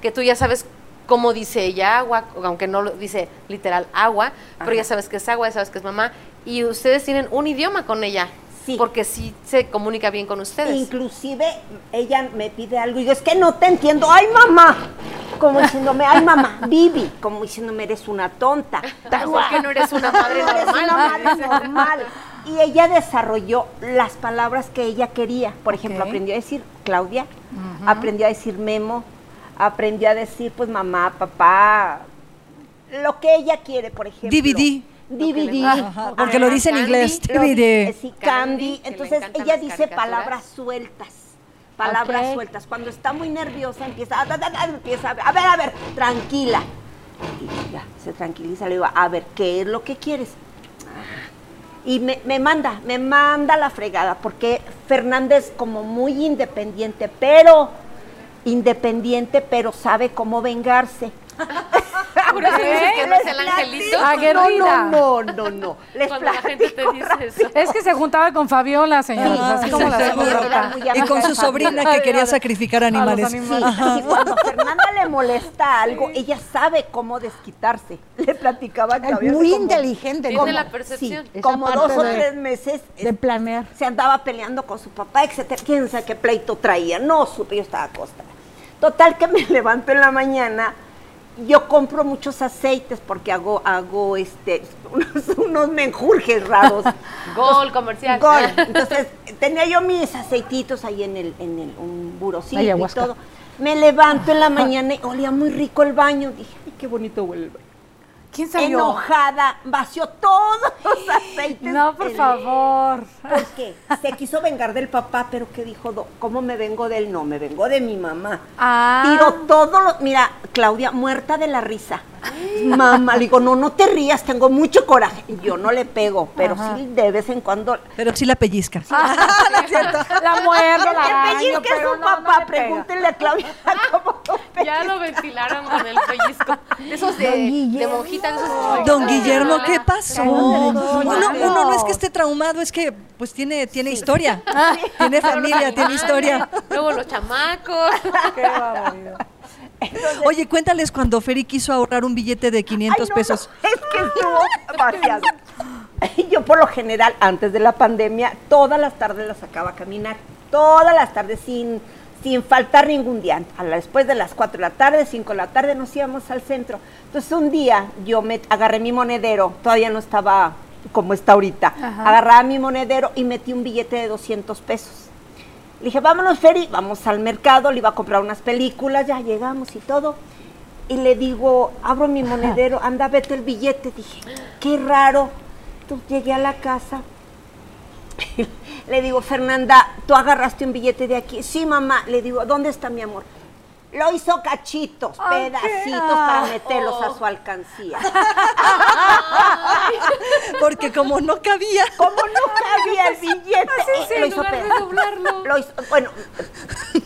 S3: que tú ya sabes cómo dice ella agua, aunque no lo dice literal agua, pero ya sabes que es agua, ya sabes que es mamá, y ustedes tienen un idioma con ella.
S8: Sí.
S3: Porque sí se comunica bien con ustedes.
S8: Inclusive ella me pide algo y yo, es que no te entiendo. ¡Ay, mamá! Como diciéndome, ¡ay, mamá! Vivi. Como diciéndome, eres una tonta.
S3: ¿Por qué no eres una madre
S8: No eres
S3: normal?
S8: una madre normal. Y ella desarrolló las palabras que ella quería. Por ejemplo, aprendió a decir Claudia, aprendió a decir Memo, aprendió a decir pues mamá, papá, lo que ella quiere, por ejemplo.
S5: DVD.
S8: DVD.
S5: Ajá, porque lo dice en inglés. DVD.
S8: sí,
S3: Candy,
S8: Entonces ella dice palabras sueltas. Palabras sueltas. Cuando está muy nerviosa empieza, a, da, da, da, empieza a ver, a ver, a ver, tranquila. Y ya, se tranquiliza. Le digo, a ver, ¿qué es lo que quieres? Ah. Y me, me manda, me manda la fregada, porque Fernández como muy independiente, pero independiente, pero sabe cómo vengarse.
S3: Por eso dices que no es el
S8: Les
S3: angelito.
S8: platico.
S7: Aguerrida.
S8: No, no, no, no. Les
S3: Cuando la gente te dice eso.
S7: Es que se juntaba con Fabiola, señores,
S8: Sí,
S7: así
S8: sí,
S7: como
S8: sí,
S7: la
S8: sí,
S5: Y con su sobrina que quería sacrificar animales.
S8: Sí,
S7: animales.
S8: y cuando Fernanda le molesta algo, ella sabe cómo desquitarse. Le platicaba que había
S1: muy
S8: como-
S1: inteligente.
S3: Tiene
S1: como-
S3: la percepción.
S8: Sí, como dos o tres meses
S1: de planear.
S8: se andaba peleando con su papá, etcétera. Quién sabe qué pleito traía. No supe, yo estaba acostada. Total que me levanto en la mañana. Yo compro muchos aceites porque hago, hago este, unos, unos menjurjes raros.
S3: Gol comercial.
S8: Gol. Entonces, tenía yo mis aceititos ahí en el, en el un burocito y todo. Me levanto en la mañana y olía muy rico el baño. Dije, ay, qué bonito huele el baño.
S7: ¿Quién salió?
S8: Enojada, vació todos los aceites.
S7: No, por
S8: en-
S7: favor.
S8: ¿Por qué? Se quiso vengar del papá, pero ¿qué dijo? ¿Cómo me vengo de él? No, me vengo de mi mamá.
S7: Ah.
S8: Tiró todo lo... Mira, Claudia, muerta de la risa. Mamá, le digo, no, no te rías, tengo mucho coraje. Y Yo no le pego, pero sí de vez en cuando...
S5: Pero sí la pellizca.
S7: La muerdo, la
S8: El
S7: araño,
S8: pellizco es
S7: pero
S8: su
S7: no, no
S8: papá,
S7: pega.
S8: pregúntenle a Claudia cómo lo
S3: Ya lo ventilaron con el pellizco. Esos de, de monjita,
S5: Don Guillermo, ¿qué pasó? Uno,
S7: no.
S5: uno no es que esté traumado, es que pues tiene, tiene historia. Tiene familia, tiene historia.
S3: Luego los chamacos.
S7: Qué barbaridad.
S5: Oye, cuéntales cuando Feri quiso ahorrar un billete de 500
S8: Ay, no,
S5: pesos.
S8: no, es que estuvo vaciado. Yo por lo general, antes de la pandemia, todas las tardes la sacaba a caminar. Todas las tardes, sin, sin faltar ningún día. A la- después de las 4 de la tarde, 5 de la tarde, nos íbamos al centro. Entonces un día yo me agarré mi monedero, todavía no estaba como está ahorita. Agarraba mi monedero y metí un billete de 200 pesos. Le dije, vámonos, Feri, vamos al mercado, le iba a comprar unas películas, ya llegamos y todo. Y le digo, abro mi monedero, anda, vete el billete. Dije, qué raro. Entonces llegué a la casa. le digo, Fernanda, ¿tú agarraste un billete de aquí? Sí, mamá. Le digo, ¿dónde está mi amor? Lo hizo cachitos,
S4: Ay,
S8: pedacitos para meterlos a su alcancía.
S4: Porque como no cabía.
S8: Como no cabía el billete,
S3: sí,
S8: lo hizo. Lo bueno,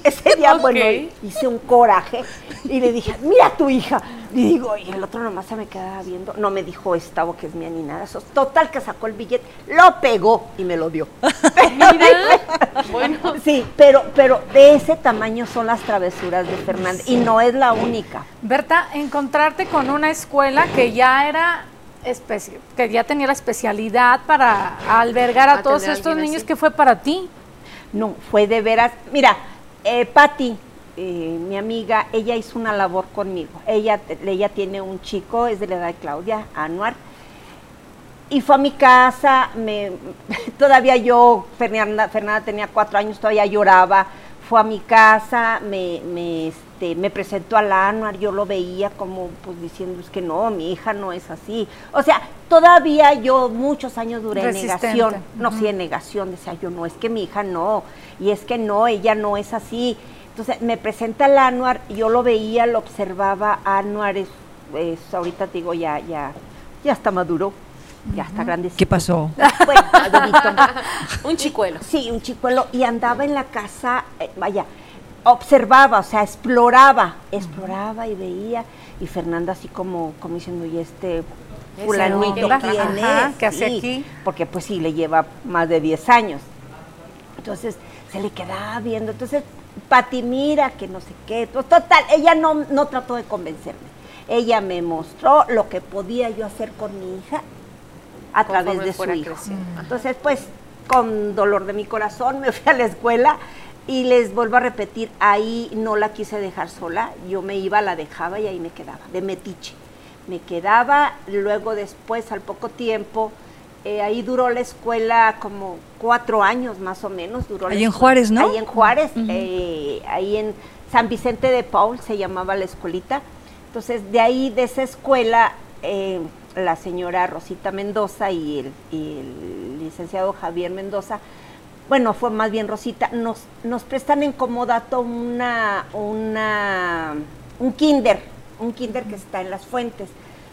S8: ese día, bueno, hice un coraje y le dije, mira a tu hija. Y digo, y el otro nomás se me quedaba viendo. No me dijo Estavo que es mía ni nada. Eso, total que sacó el billete, lo pegó y me lo dio.
S3: Bueno,
S8: Sí, pero, pero de ese tamaño son las travesuras de Y no es la única.
S7: Berta, encontrarte con una escuela que ya era que ya tenía la especialidad para albergar a,
S3: A
S7: todos estos niños
S3: así.
S7: que fue para ti.
S8: No, fue de veras. Mira, eh, Patti, eh, mi amiga, ella hizo una labor conmigo. Ella, ella tiene un chico, es de la edad de Claudia, Anuar. Y fue a mi casa, me, todavía yo, Fernanda, Fernanda tenía cuatro años, todavía lloraba. Fue a mi casa, me, me, este, me presentó al Anuar, yo lo veía como pues diciendo, es que no, mi hija no es así. O sea, todavía yo muchos años duré en negación. No, sí, en negación, decía yo, no, es que mi hija no, y es que no, ella no es así. Entonces me presenta el Anuar, yo lo veía, lo observaba, Anuar es, es- ahorita te digo, ya, ya, ya está maduro, ya está grande.
S5: ¿Qué pasó?
S8: Bueno,
S3: un chicuelo.
S8: Sí, un chicuelo, y andaba en la casa, eh, vaya, observaba, o sea, exploraba, exploraba y veía, y Fernanda así como, como diciendo, y este fulanito, ¿quién es?
S7: ¿qué hace
S8: Sí,
S7: aquí?
S8: Porque pues sí, le lleva más de 10 años. Entonces, se le quedaba viendo, entonces, Pati, mira, que no sé qué, pues, total, ella no, no trató de convencerme. Ella me mostró lo que podía yo hacer con mi hija a
S3: Conforme
S8: través de su hijo.
S3: creciendo.
S8: Entonces, pues, con dolor de mi corazón me fui a la escuela y les vuelvo a repetir, ahí no la quise dejar sola, yo me iba, la dejaba y ahí me quedaba, de metiche. Me quedaba, luego después, al poco tiempo, eh, ahí duró la escuela como cuatro años más o menos. Duró
S5: Ahí en
S8: escuela.
S5: Juárez, ¿no?
S8: Ahí en Juárez, eh, ahí en San Vicente de Paul se llamaba la escuelita. Entonces, de ahí, de esa escuela, eh, la señora Rosita Mendoza y el, y el licenciado Javier Mendoza, bueno, fue más bien Rosita, nos, nos prestan en comodato una, una, un kinder, un kinder que está en las fuentes.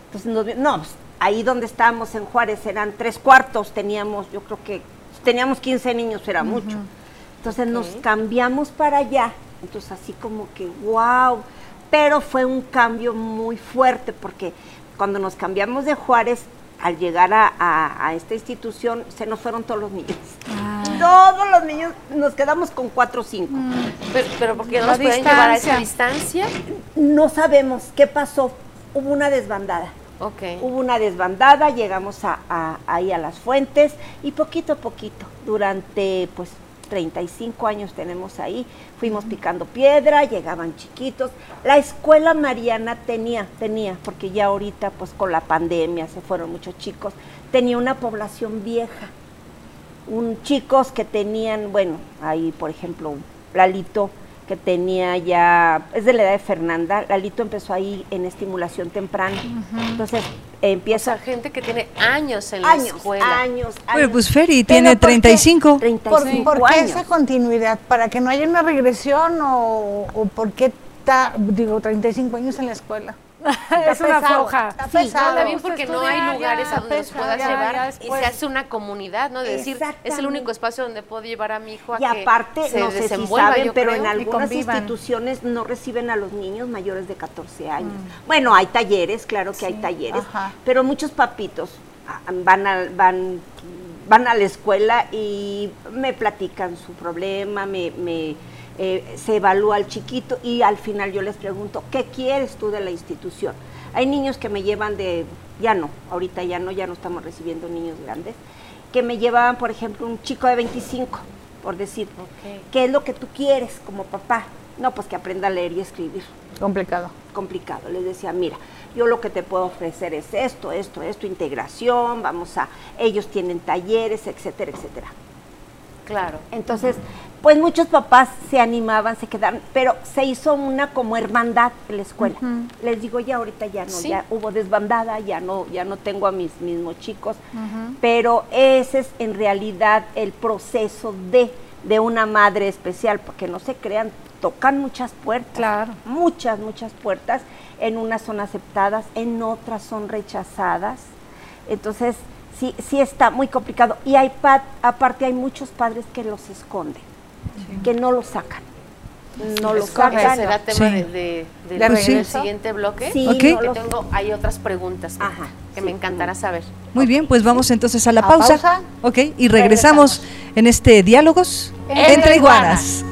S8: Entonces, nos no, pues, ahí donde estábamos en Juárez eran tres cuartos, teníamos, yo creo que teníamos 15 niños, era mucho. Entonces nos cambiamos para allá, entonces así como que, wow, pero fue un cambio muy fuerte porque cuando nos cambiamos de Juárez, al llegar a, a- a esta institución, se nos fueron todos los niños. Los niños, nos quedamos con cuatro o cinco.
S3: Pero, pero porque no nos pueden llevar a esa
S7: distancia.
S8: No sabemos qué pasó, hubo una desbandada. Hubo una desbandada, llegamos a, a- ahí a las fuentes y poquito a poquito, durante pues 35 años tenemos ahí, fuimos picando piedra, llegaban chiquitos. La escuela Mariana tenía, tenía, porque ya ahorita pues con la pandemia se fueron muchos chicos, tenía una población vieja. Un chicos que tenían, bueno, ahí por ejemplo, Lalito, que tenía ya, es de la edad de Fernanda, Lalito empezó ahí en estimulación temprana. Entonces
S3: O
S8: empieza
S3: sea, gente que tiene años en la
S8: años,
S3: escuela.
S8: años,
S5: Bueno,
S8: años.
S5: pues Feri
S8: Pero
S5: tiene
S8: ¿por qué?
S5: 35.
S1: ¿Por,
S8: 35
S1: por qué
S8: años.
S1: esa continuidad? ¿Para que no haya una regresión o, o por qué ta- digo, 35 años en la escuela?
S7: Es una floja.
S1: está
S7: Sí,
S1: pesado.
S3: También porque no hay lugares
S7: ya,
S3: a donde los puedas
S7: ya,
S3: llevar
S7: ya
S3: y se hace una comunidad, ¿no? De decir, es el único espacio donde puedo llevar a mi hijo a
S8: Y
S3: que
S8: aparte,
S3: se
S8: no sé si
S3: desenvuelva,
S8: saben,
S3: yo
S8: pero
S3: creo.
S8: en algunas instituciones no reciben a los niños mayores de 14 años. Bueno, hay talleres, claro que hay talleres,
S1: ajá.
S8: pero muchos papitos ah, van a, van, van a la escuela y me platican su problema, me, me, eh, se evalúa al chiquito y al final yo les pregunto, ¿qué quieres tú de la institución? Hay niños que me llevan de, ya no, ahorita ya no, ya no estamos recibiendo niños grandes, que me llevaban, por ejemplo, un chico de 25, por decir. ¿qué es lo que tú quieres como papá? No, pues que aprenda a leer y escribir
S1: Complicado.
S8: complicado. Les decía, mira, yo lo que te puedo ofrecer es esto, esto, esto, integración, vamos a, ellos tienen talleres, etcétera, etcétera.
S3: Claro.
S8: Entonces, pues muchos papás se animaban, se quedaron, pero se hizo una como hermandad en la escuela. Les digo, ya ahorita ya no,
S3: Sí.
S8: ya hubo desbandada, ya no, ya no tengo a mis mismos chicos, pero ese es en realidad el proceso de, de una madre especial, porque no se crean, tocan muchas puertas,
S7: Claro.
S8: muchas, muchas puertas, en unas son aceptadas, en otras son rechazadas. Entonces, sí, sí está muy complicado. Y hay pa- aparte hay muchos padres que los esconden, que no los sacan. No los sacan.
S3: será tema
S10: Sí.
S3: de, de- del-
S1: ¿De regreso?
S3: siguiente bloque.
S8: Sí,
S10: Ok.
S8: no
S3: Que
S8: los-
S3: tengo, hay otras preguntas
S8: Ajá,
S3: que
S8: sí.
S3: me encantará saber.
S10: Muy bien, pues vamos entonces a la
S1: ¿A
S10: pausa.
S1: pausa?
S10: Ok, y regresamos en este Diálogos
S7: Entre
S10: entre iguanas.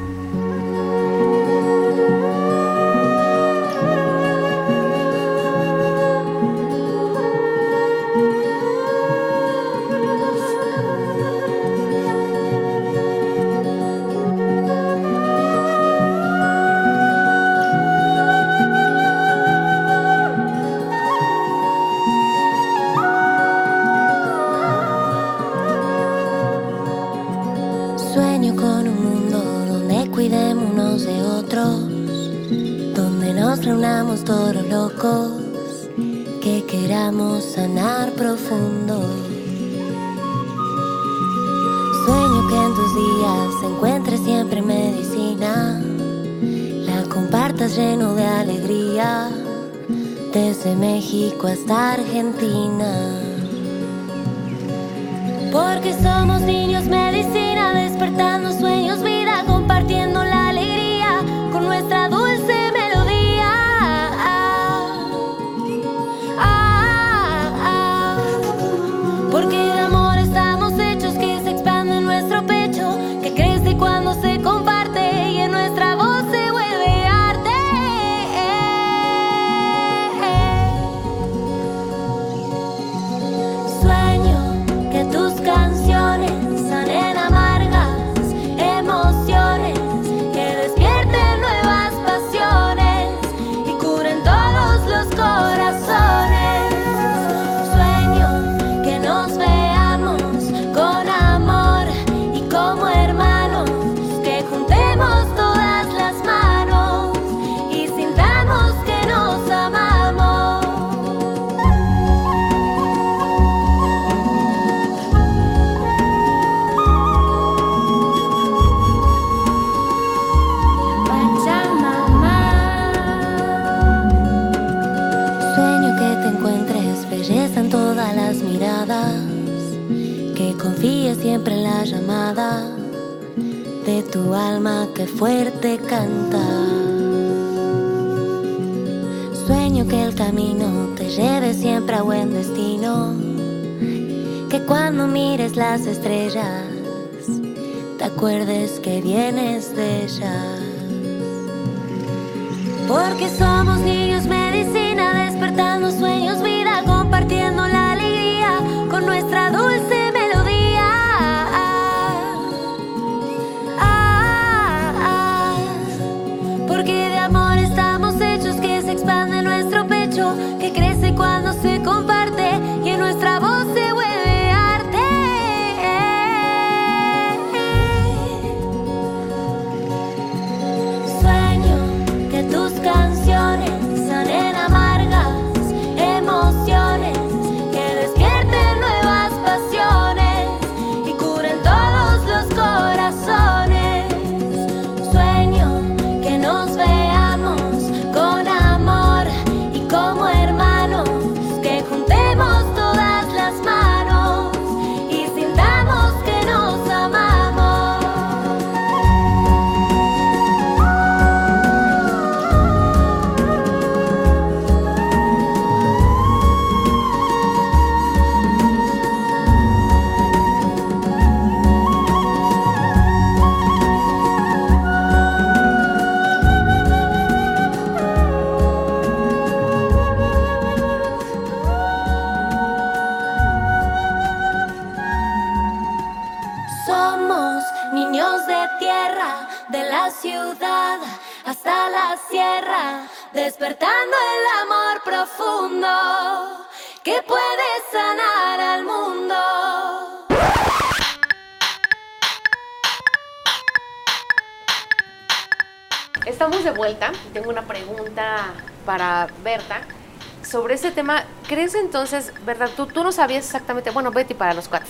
S3: ¿Crees entonces, verdad? Tú, tú no sabías exactamente, bueno, Betty para los cuates.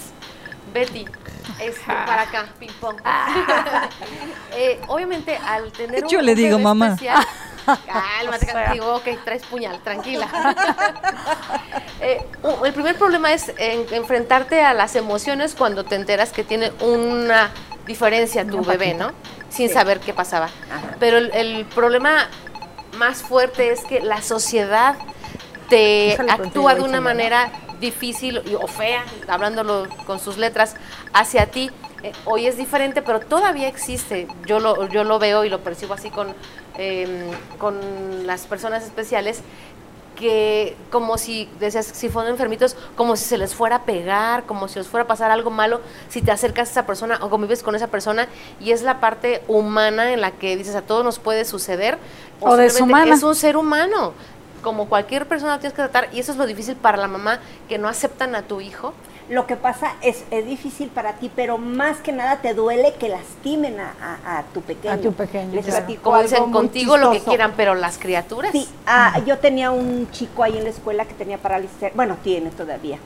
S3: Betty, este, para acá, ping pong. Eh, obviamente, al tener un
S5: Yo le digo, mamá.
S3: especial- Cálmate, digo, ok, traes puñal, tranquila. Eh, el primer problema es en- enfrentarte a las emociones cuando te enteras que tiene una diferencia tu bebé, ¿no? Sin
S8: Sí.
S3: saber qué pasaba.
S8: Ajá.
S3: Pero el, el problema más fuerte es que la sociedad te actúa de una manera difícil y- o fea, hablándolo con sus letras, hacia ti. Eh, hoy es diferente, pero todavía existe. Yo lo, yo lo veo y lo percibo así con, em, con las personas especiales que como si, decías, si fueran enfermitos, como si se les fuera a pegar, como si les fuera a pasar algo malo, si te acercas a esa persona o convives con esa persona, y es la parte humana en la que dices, a todos nos puede suceder,
S7: O deshumana.
S3: Es un ser humano, como cualquier persona lo tienes que tratar, y eso es lo difícil para la mamá, que no aceptan a tu hijo.
S8: Lo que pasa es, es difícil para ti, pero más que nada te duele que lastimen a, a- a tu pequeño.
S1: A tu pequeño,
S8: Les
S1: claro.
S8: platico
S3: Como
S8: algo
S3: dicen, contigo lo que quieran, pero las criaturas.
S8: Sí, ah, yo tenía un chico ahí en la escuela que tenía parálisis, bueno, tiene todavía,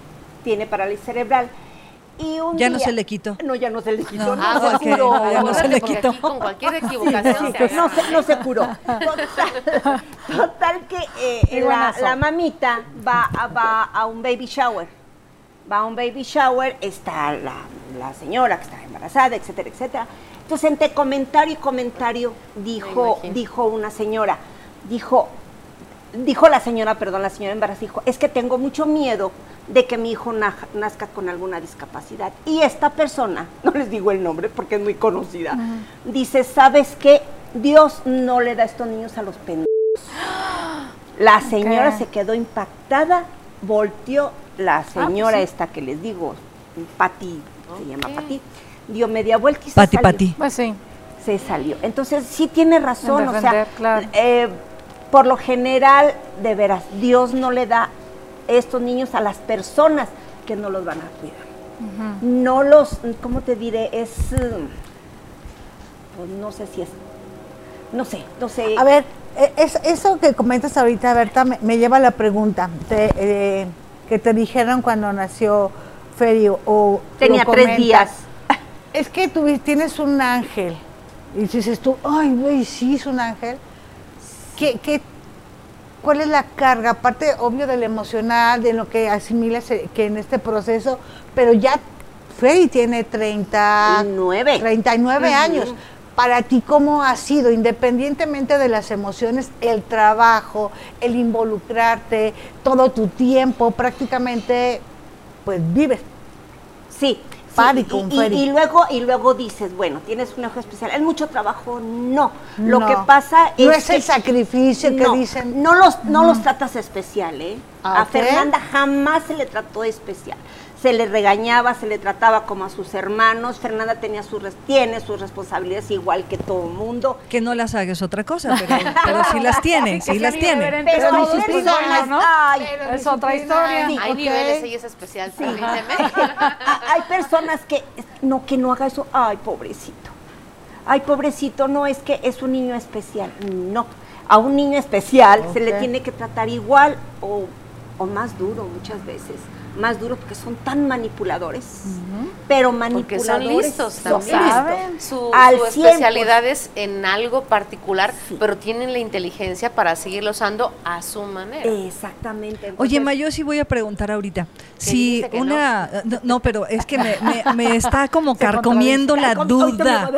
S8: tiene parálisis cerebral. Y un
S5: Ya no se le quitó.
S8: No, ya no se le quitó.
S5: No,
S8: no,
S3: Ah,
S8: se curó.
S5: no, ya no se le quitó.
S3: aquí con cualquier equivocación
S8: sí,
S3: se
S8: no,
S3: agarra.
S8: se, no se curó. Total, total que eh, la, mamita va, a- va a un baby shower. Va a un baby shower, está la, la señora que está embarazada, etcétera, etcétera. Entonces, entre comentario y comentario, dijo, dijo una señora, dijo, dijo la señora, perdón, la señora embarazada, dijo, es que tengo mucho miedo de que mi hijo na- nazca con alguna discapacidad. Y esta persona, no les digo el nombre porque es muy conocida, dice, ¿sabes qué? Dios no le da a estos niños a los pendejos. La señora se quedó impactada, volteó la señora
S7: pues sí.
S8: esta que les digo, Pati, se llama. Pati, dio media vuelta y se
S5: Pati,
S8: salió
S5: Pati.
S7: Pues sí.
S8: se salió. Entonces sí tiene razón, o sea,
S7: claro.
S8: eh, por lo general, de veras, Dios no le da estos niños a las personas que no los van a cuidar. No los, ¿cómo te diré? Es, pues no sé si es, no sé, no sé.
S1: A ver, eh, es- eso que comentas ahorita, Berta, me, me lleva a la pregunta te- eh, que te dijeron cuando nació Feri o
S8: Tenía tres días.
S1: Es que tú tienes un ángel y dices tú, ay, güey, sí es un ángel. ¿Qué, qué, ¿Cuál es la carga? Aparte, obvio, del emocional, de lo que asimilas eh, que en este proceso, pero ya Freddy tiene 30,
S8: 39.
S1: 39 años. Para ti, ¿cómo ha sido, independientemente de las emociones, el trabajo, el involucrarte, todo tu tiempo, prácticamente, pues vives
S8: Sí.
S1: Con
S8: y, y- luego y luego dices, bueno, tienes un ojo especial. ¿Es mucho trabajo? No. Lo que pasa es
S1: No es
S8: que
S1: el sacrificio que
S8: no,
S1: dicen.
S8: No los, no los tratas especial, ¿eh?
S1: Ah,
S8: a
S1: ok.
S8: Fernanda jamás se le trató especial. Se le regañaba, se le trataba como a sus hermanos. Fernanda tenía sus res- tiene sus responsabilidades igual que todo el mundo.
S5: Que no las hagas otra cosa, pero, pero sí las tiene, sí las tiene.
S8: Pero
S7: pues,
S8: disciplina,
S7: bueno, ¿no?
S8: ay,
S7: Es otra historia.
S1: Sí,
S3: Hay niveles, ella es especial, permíteme.
S8: Ah, Hay personas que no, que no haga eso. Ay, pobrecito. Ay, pobrecito, no es que es un niño especial. No. A un niño especial se le tiene que tratar igual o, o más duro muchas veces. Más duro porque son tan manipuladores. Pero
S3: Porque
S8: manipuladores.
S3: son listos
S8: son
S3: también.
S8: listos.
S3: Su,
S8: Al
S3: su
S8: 100%.
S3: especialidad es en algo particular,
S8: Sí.
S3: pero tienen la inteligencia para seguirlo usando a su manera.
S8: Exactamente.
S5: Oye, Ma, yo sí voy a preguntar ahorita. Si una. No, no, pero es que me, me- me está como carcomiendo la duda.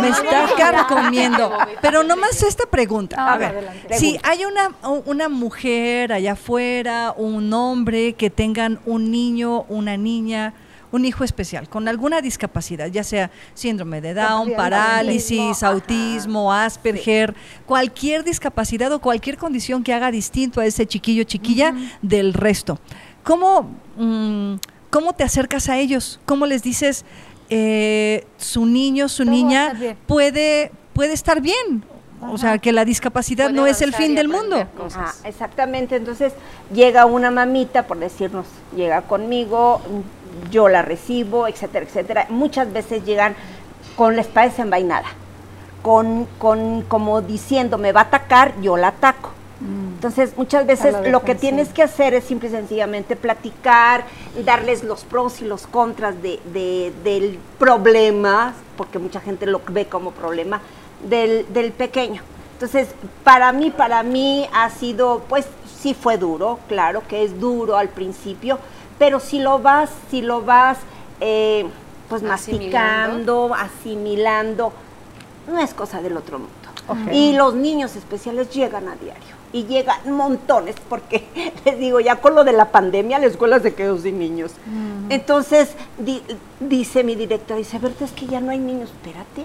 S5: Me está carcomiendo. Pero nomás esta pregunta.
S7: Ah,
S5: A ver,
S7: adelante.
S5: si hay una, una mujer allá afuera, un hombre que tengan un niño, una niña, un hijo especial con alguna discapacidad, ya sea síndrome de Down, parálisis, autismo, Asperger, cualquier discapacidad o cualquier condición que haga distinto a ese chiquillo, chiquilla del resto. ¿Cómo, mm, ¿Cómo te acercas a ellos? ¿Cómo les dices, eh, su niño, su niña puede, puede estar bien? O sea, que la discapacidad
S3: Puede
S5: no es el fin del mundo.
S8: Ajá, exactamente. Entonces llega una mamita, por decirnos, llega conmigo, yo la recibo, etcétera, etcétera. Muchas veces llegan con la espada desenvainada, con, con como diciendo, me va a atacar, yo la ataco. Entonces, muchas veces lo que tienes que hacer es simple y sencillamente platicar, darles los pros y los contras de, de- del problema, porque mucha gente lo ve como problema, del, del pequeño. Entonces, para mí, para mí ha sido, pues sí fue duro, claro que es duro al principio, pero si lo vas, si lo vas, eh, pues
S3: Asimilando.
S8: masticando, asimilando, no es cosa del otro mundo. Y los niños especiales llegan a diario. Y llegan montones, porque les digo, ya con lo de la pandemia, la escuela se quedó sin niños. Entonces, di- dice mi directora, dice, Berta, es que ya no hay niños, espérate.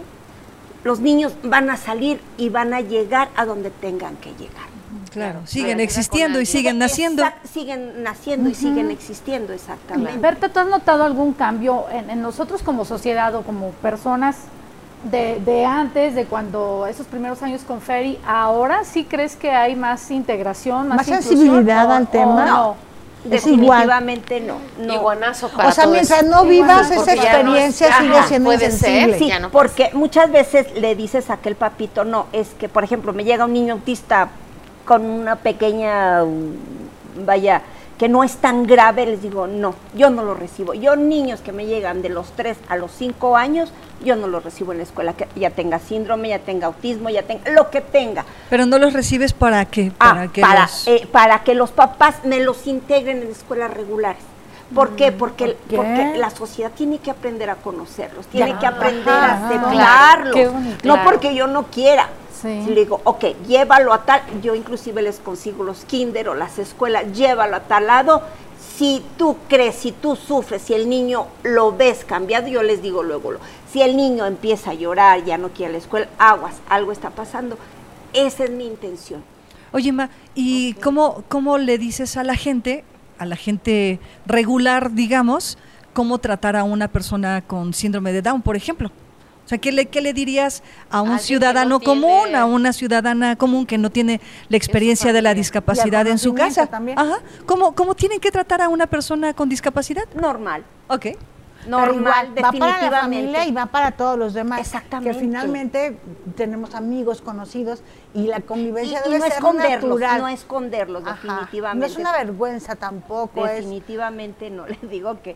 S8: Los niños van a salir y van a llegar a donde tengan que llegar.
S5: Claro, siguen existiendo y siguen naciendo.
S8: Exact- siguen naciendo y siguen existiendo, exactamente.
S7: Berta, ¿tú has notado algún cambio en, en nosotros como sociedad o como personas de, de antes, de cuando esos primeros años con Ferry, ahora sí crees que hay más integración, más,
S1: Más
S7: inclusión,
S1: sensibilidad
S7: o-
S1: al
S7: o
S1: tema?
S7: No?
S1: Es igual.
S8: Definitivamente no. no.
S3: Iguanazo para
S1: O sea, mientras no vivas esa
S3: no es-
S1: experiencia,
S3: ajá,
S1: sigue siendo
S3: puede
S1: insensible.
S3: ser,
S8: Sí,
S3: no
S8: porque muchas veces le dices a aquel papito, no, es que, por ejemplo, me llega un niño autista con una pequeña, vaya, que no es tan grave, les digo, no, yo no lo recibo. Yo niños que me llegan de los 3 a los 5 años, yo no los recibo en la escuela, que ya tenga síndrome, ya tenga autismo, ya tenga, lo que tenga.
S5: Pero no los recibes para que
S8: Ah,
S5: para que
S8: para,
S5: los-
S8: eh, para que los papás me los integren en escuelas regulares. ¿Por qué? Porque,
S7: ¿por qué?
S8: porque la sociedad tiene que aprender a conocerlos, tiene
S7: Ya.
S8: que aprender
S7: Ajá,
S8: a aceptarlos.
S7: Qué.
S8: No porque yo no quiera.
S7: Sí.
S8: Le digo, ok, llévalo a tal, yo inclusive les consigo los kinder o las escuelas, llévalo a tal lado. Si tú crees, si tú sufres, si el niño lo ves cambiado, yo les digo luego, si el niño empieza a llorar, ya no quiere la escuela, aguas, algo está pasando. Esa es mi intención.
S5: Oye, Ma, ¿y cómo, cómo le dices a la gente, a la gente regular, digamos, cómo tratar a una persona con síndrome de Down, por ejemplo? O sea, ¿qué le, qué le dirías a un ciudadano
S3: no tiene-
S5: común, a una ciudadana común que no tiene la experiencia de la discapacidad en su casa?
S1: también.
S5: Ajá. ¿Cómo, ¿Cómo tienen que tratar a una persona con discapacidad?
S8: Normal.
S5: Ok.
S8: Normal,
S1: igual, va para la
S8: definitivamente.
S1: familia y va para todos los demás.
S8: Exactamente.
S1: Que finalmente tenemos amigos, conocidos y la convivencia
S8: y
S1: debe
S8: no
S1: ser
S8: esconderlos,
S1: natural.
S8: no esconderlos,
S1: Ajá.
S8: definitivamente.
S1: No es una vergüenza tampoco, es
S8: Definitivamente no. Les digo que,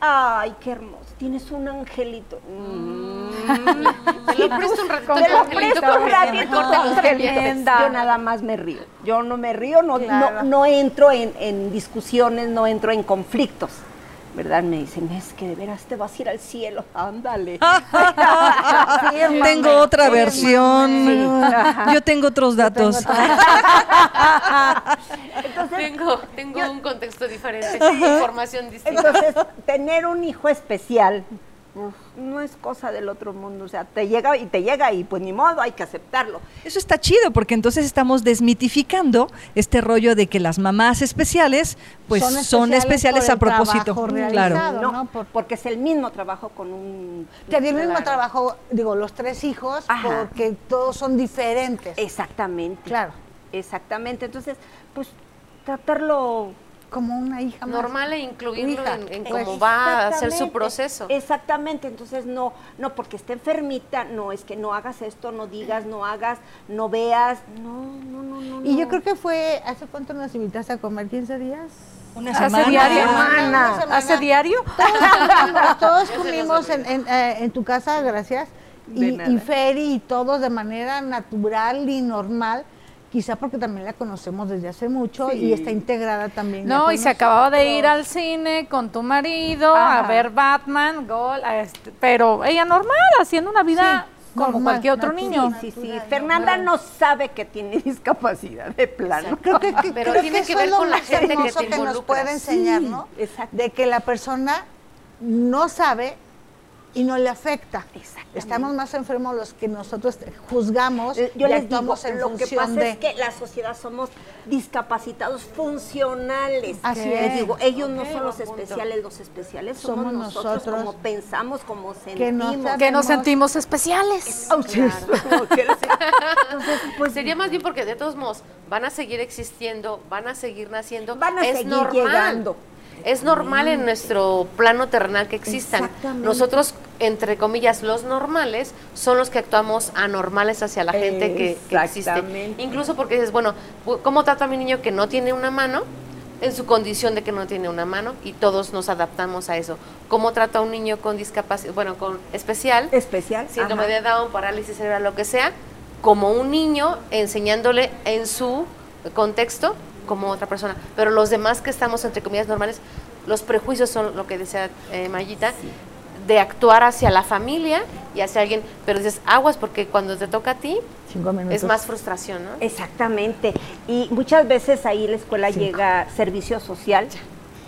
S8: ay, qué hermoso, tienes un angelito. Mm.
S3: Te lo presto un ratito.
S8: Te lo presto un ratito. Yo nada más me río. Yo no me río, no,
S1: Claro.
S8: no, no entro en, en discusiones, no entro en conflictos. ¿Verdad? Me dicen, es que de veras te vas a ir al cielo. Ándale.
S5: tengo otra
S8: Sí,
S5: versión.
S8: Ajá.
S5: Yo tengo otros datos.
S3: Tengo, tengo un contexto diferente, información distinta.
S8: Entonces, tener un hijo especial no es cosa del otro mundo. O sea, te llega y te llega y pues ni modo, hay que aceptarlo.
S5: Eso está chido porque entonces estamos desmitificando este rollo de que las mamás especiales pues son, especiales,
S1: por
S5: a
S1: el
S5: propósito. Claro.
S8: No,
S1: ¿no? Por-
S8: porque es el mismo trabajo con un...
S1: Te el mismo trabajo, digo, los tres hijos,
S8: Ajá.
S1: porque todos son diferentes.
S8: Exactamente.
S1: Claro.
S8: Exactamente. Entonces, pues tratarlo
S1: Como una hija más.
S3: Normal e incluirlo
S1: hija.
S3: en, en cómo va a ser su proceso.
S8: Exactamente, entonces no, no porque esté enfermita, no es que no hagas esto, no digas, no hagas, no veas, no, no, no, no.
S1: Y
S8: no.
S1: yo creo que fue, ¿hace cuánto nos invitaste a comer? ¿15 días?
S5: Una
S7: ¿Hace
S5: semana.
S7: diario?
S1: Una semana.
S7: ¿Hace diario?
S1: Todos, todos comimos en, en, eh, en tu casa, gracias. Y, y Feri y todos de manera natural y normal, quizá porque también la conocemos desde hace mucho y está integrada también.
S7: No, y se acababa de ir al cine con tu marido a ver Batman, Gol, a este, pero ella normal, haciendo una vida
S1: Sí,
S7: como
S1: normal,
S7: cualquier otro
S1: natural.
S7: niño.
S8: Sí, sí, Fernanda no sabe que tiene discapacidad de plano.
S1: Creo que, que-
S3: Pero
S1: creo
S3: tiene
S1: que
S3: que
S1: eso
S3: ver
S1: es lo
S3: con la
S1: más
S3: gente que te
S1: que nos puede enseñar, ¿no?
S8: exacto.
S1: De que la persona no sabe y no le afecta. Estamos más enfermos los que nosotros juzgamos
S8: Eh, Yo
S1: y
S8: les digo,
S1: en
S8: lo que
S1: función
S8: pasa
S1: de...
S8: es que la sociedad somos discapacitados funcionales.
S1: Así
S8: Les
S1: es.
S8: digo, ellos no son los especiales, los especiales somos,
S1: Somos
S8: nosotros,
S1: nosotros.
S8: como pensamos, como
S1: Que no
S8: sentimos.
S7: Que nos
S1: Sabemos.
S7: sentimos especiales.
S8: Oh, que eres- Entonces,
S3: Pues sería más bien porque de todos modos van a seguir existiendo, van a seguir naciendo.
S8: van a
S3: es
S8: seguir
S3: normal.
S8: llegando.
S3: Es normal en nuestro plano terrenal que existan. Nosotros, entre comillas, los normales, son los que actuamos anormales hacia la gente que, que existe. Incluso porque dices, bueno, ¿cómo trato a mi niño que no tiene una mano? En su condición de que no tiene una mano y todos nos adaptamos a eso. ¿Cómo trato a un niño con discapacidad, bueno, con especial?
S8: Especial.
S3: síndrome
S8: ajá.
S3: de Down, parálisis cerebral, lo que sea, como un niño enseñándole en su contexto como otra persona. Pero los demás que estamos, entre comillas, normales, los prejuicios son lo que decía eh, Mayita, de actuar hacia la familia y hacia alguien, pero dices aguas porque cuando te toca a ti es más frustración, ¿no?
S8: Exactamente. Y muchas veces ahí la escuela llega servicio social.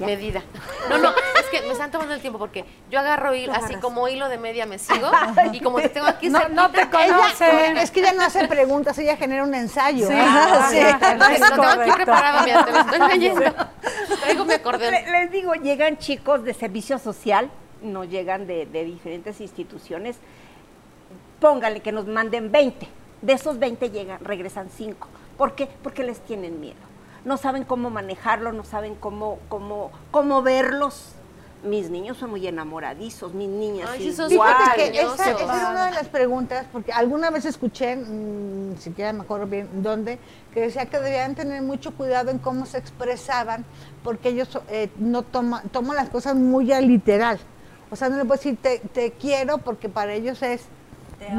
S3: Medida. No, no, es que me están tomando el tiempo porque yo agarro hilo,
S8: Lo
S3: así como hilo de media me sigo y como te tengo aquí
S7: No, no te conoce.
S1: Es que ella no hace preguntas, ella genera un ensayo.
S7: Sí,
S1: Ah,
S7: sí.
S3: Entonces, lo tengo aquí preparado, mira, te lo estoy leyendo. Traigo mi acordeón.
S8: Le- Les digo, llegan chicos de servicio social, no llegan de, de diferentes instituciones. Póngale que nos manden 20. De esos 20 llegan, regresan 5. ¿Por qué? Porque les tienen miedo. No saben cómo manejarlo, no saben cómo, cómo, cómo verlos. Mis niños son muy enamoradizos, mis niñas
S3: Ay, sí, son
S8: igual.
S1: que esa, esa es una de las preguntas, porque alguna vez escuché, mm, ni siquiera me acuerdo bien dónde, que decía que debían tener mucho cuidado en cómo se expresaban, porque ellos eh, no toman, toman las cosas muy a literal. O sea, no le puedo decir te, te quiero porque para ellos es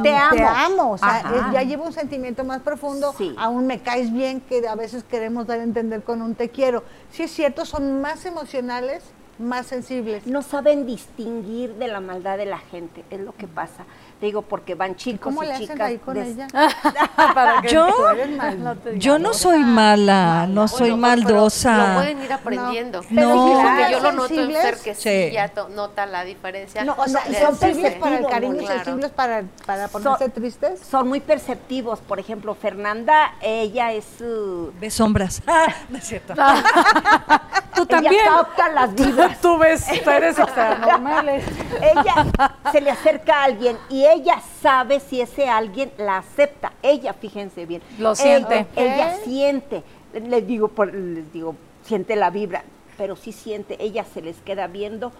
S8: Te amo.
S1: Te amo. O sea, es- ya lleva un sentimiento más profundo.
S8: Sí.
S1: Aún me caes bien, que a veces queremos dar a entender con un te quiero. Sí es cierto, son más emocionales, más sensibles.
S8: no saben distinguir de la maldad de la gente, es lo que pasa. Te digo, porque van chicos
S1: ¿Cómo
S8: y
S1: le hacen
S8: chicas
S1: ahí con
S8: des-
S1: ella?
S7: Para que
S5: Yo-
S7: no
S5: Yo no soy mala, no soy
S3: Bueno, pero- pero
S5: maldosa.
S3: Lo pueden ir aprendiendo.
S5: No.
S1: Claro,
S3: yo lo noto en. Fer que sí,
S5: Sí.
S3: ya to- nota la diferencia.
S1: No, o sea, son sensibles para el cariño y
S3: Claro.
S1: sensibles para, para ponerse tristes.
S8: son muy perceptivos. Por ejemplo, Fernanda, ella es... uh,
S5: Ve sombras. Ah, no es cierto.
S7: Tú
S8: ella
S7: también.
S8: capta las vibras.
S7: Tú ves, tú eres extranormales.
S8: ella se le acerca a alguien y ella sabe si ese alguien la acepta. Ella, fíjense bien.
S7: Lo siente.
S8: Ella, ella siente. Les digo, por- les digo, siente la vibra, pero sí siente. Ella se les queda viendo.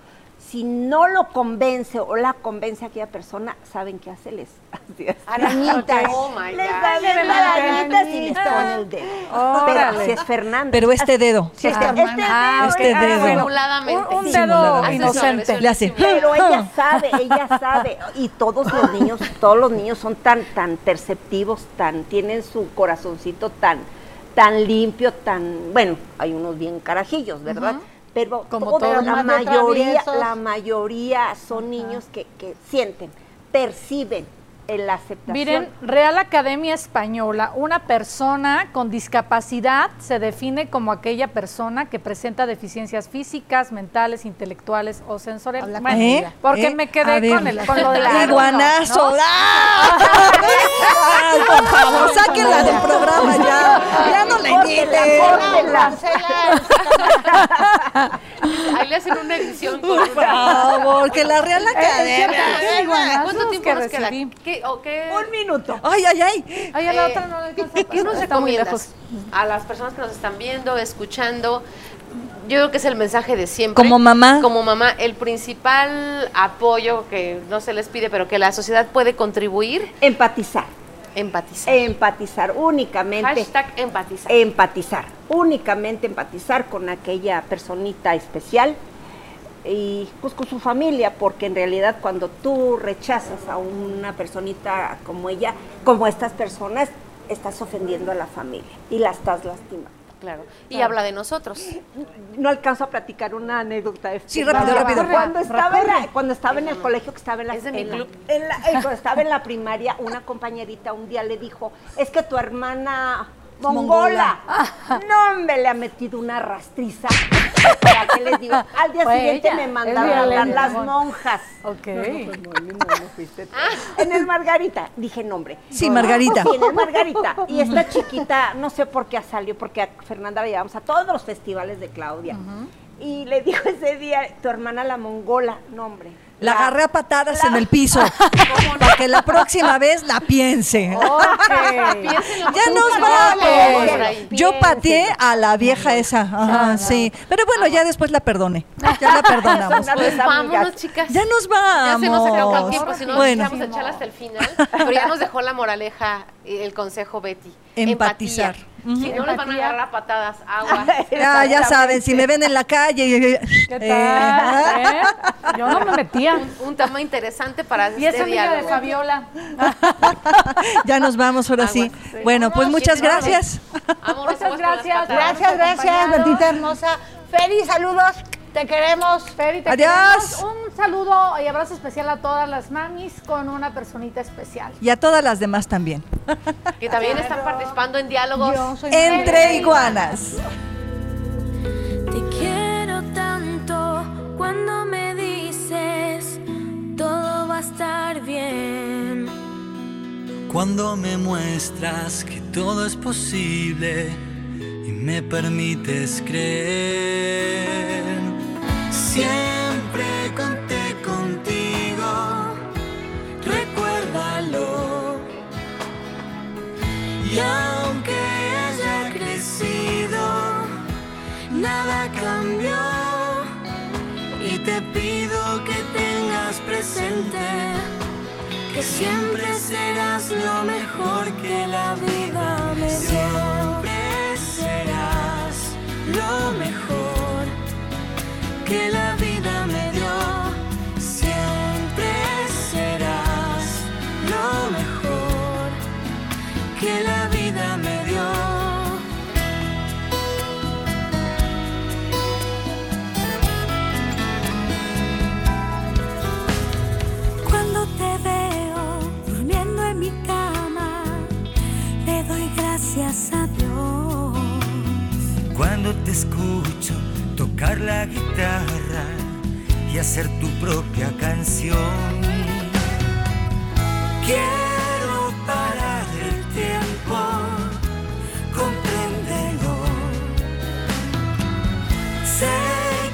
S8: Si no lo convence o la convence a aquella persona, saben qué hace les así es.
S1: Arañitas.
S3: Oh my
S8: Les
S3: God.
S8: arañitas y les pone el dedo. Pero
S7: Órale.
S8: si es Fernanda.
S5: Pero este dedo.
S8: si este,
S1: Ah,
S8: este dedo,
S7: ah,
S5: este
S8: ah,
S5: dedo.
S7: Un, dedo
S5: Simuladamente.
S7: inocente.
S5: Le hace.
S8: Pero ella sabe, ella sabe. Y todos los niños, todos los niños son tan, tan perceptivos, tan, tienen su corazoncito tan, tan limpio, tan, bueno, hay unos bien carajillos, ¿verdad? Pero
S7: Como
S8: toda la mayoría,
S1: traviesos.
S8: la mayoría son niños que, que sienten, perciben en la aceptación.
S7: Miren, Real Academia Española, una persona con discapacidad se define como aquella persona que presenta deficiencias físicas, mentales, intelectuales o sensoriales.
S5: ¿Eh?
S7: porque
S5: ¿Eh?
S7: me
S5: A
S7: quedé
S5: ver.
S7: con, el, con lo de la
S5: Iguanazo.
S7: ¿no?
S5: ¡Ah! Por favor, sáquenla del programa ya. Ya no le
S8: Córtenla,
S5: inviten.
S3: Ahí le hacen una edición
S5: Por favor, que la Real Academia.
S7: Qué iguanazos
S3: ¿Cuánto tiempo nos queda?
S7: recibí.
S3: ¿Qué, o qué,
S8: Un minuto.
S5: Ay, ay, ay.
S7: Ay, a la
S3: Eh,
S7: otra no alcanza a
S3: ¿Qué nos recomiendas a las personas que nos están viendo, escuchando? Yo creo que es el mensaje de siempre.
S5: Como mamá.
S3: Como mamá, el principal apoyo que no se les pide, pero que la sociedad puede contribuir,
S8: Empatizar,
S3: empatizar.
S8: empatizar únicamente.
S3: Hashtag empatizar.
S8: empatizar, únicamente empatizar con aquella personita especial y pues con su familia, porque en realidad cuando tú rechazas a una personita como ella, como estas personas, estás ofendiendo a la familia y la estás lastimando.
S3: Claro. Y habla de nosotros.
S8: No alcanzo a platicar una anécdota. de
S5: Sí, rápido, rápido.
S8: Cuando estaba, en la- cuando estaba en el colegio, que estaba en la,
S3: Es de mi
S8: en la-
S3: club.
S8: en la- eh, cuando estaba en la primaria, una compañerita un día le dijo, es que tu hermana mongola, no me le ha metido una rastriza. ¿Para qué les digo? Al día
S7: Fue
S8: siguiente
S7: ella,
S8: me mandaron a hablar las monjas.
S7: Ok.
S8: En el Margarita, dije nombre.
S5: Sí, Margarita.
S8: Sí, en el Margarita. Y esta chiquita, no sé por qué salió, porque a Fernanda la llevamos a todos los festivales de Claudia. Y le dijo ese día, tu hermana la mongola, no hombre,
S5: La agarré a patadas en el piso. Para que la próxima vez la piense.
S3: Piénsenlo
S5: Ya nos vamos. Yo pateé a la vieja esa. Ajá, sí. Pero bueno, ya después la perdoné. Ya la perdonamos.
S3: Pues vámonos, chicas.
S5: Ya nos
S3: Ya
S5: vamos.
S3: se nos acabó el tiempo, si no
S5: Bueno.
S3: nos echamos hasta el final. Pero ya nos dejó la moraleja, el consejo Betty.
S5: Empatizar.
S3: Empatía. Si no les van a agarrar a patadas, agua.
S5: Ya, ya saben, si me ven en la calle.
S7: ¿Qué tal?
S5: ¿Eh?
S7: Yo no me metía.
S3: Un, un tema interesante para
S7: Y esa
S3: este
S7: amiga de
S3: diálogo.
S7: Fabiola.
S5: ya nos vamos ahora sí. Bueno, pues muchas gracias.
S7: Muchas gracias.
S1: Gracias, gracias. Betita hermosa. Feli, saludos. Te queremos.
S7: Feri, te
S5: Adiós.
S7: queremos. Un saludo y abrazo especial a todas las mamis con una personita especial.
S5: Y a todas las demás también.
S3: Que también están participando en diálogos.
S5: Entre iguanas.
S10: Te quiero tanto cuando estar bien.
S11: Cuando me muestras que todo es posible y me permites creer. Siempre conté contigo, recuérdalo. Y aunque haya crecido, nada cambió. Y te pido que tengas presente que siempre serás lo mejor que la vida me dio. Siempre serás lo mejor que la vida me.
S10: Te
S11: escucho tocar la guitarra y hacer tu propia canción. Quiero parar el tiempo, compréndelo. Sé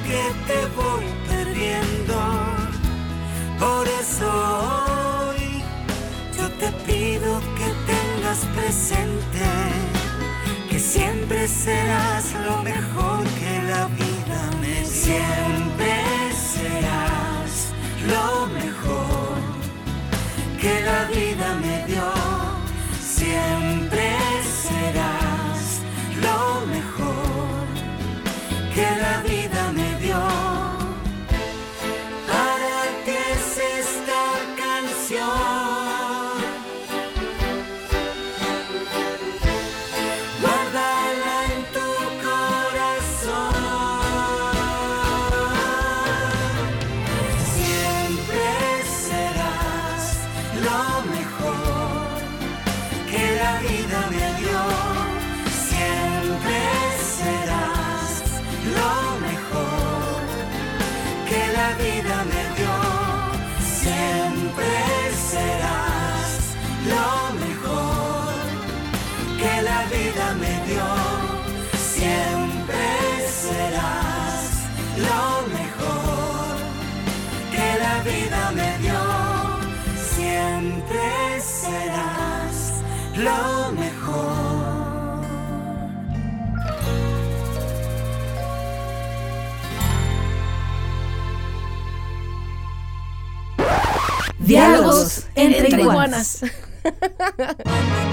S11: que te voy perdiendo, por eso hoy yo te pido que tengas presente que siempre serás Siempre serás lo mejor que la vida me dio. Siempre
S10: Iguanas.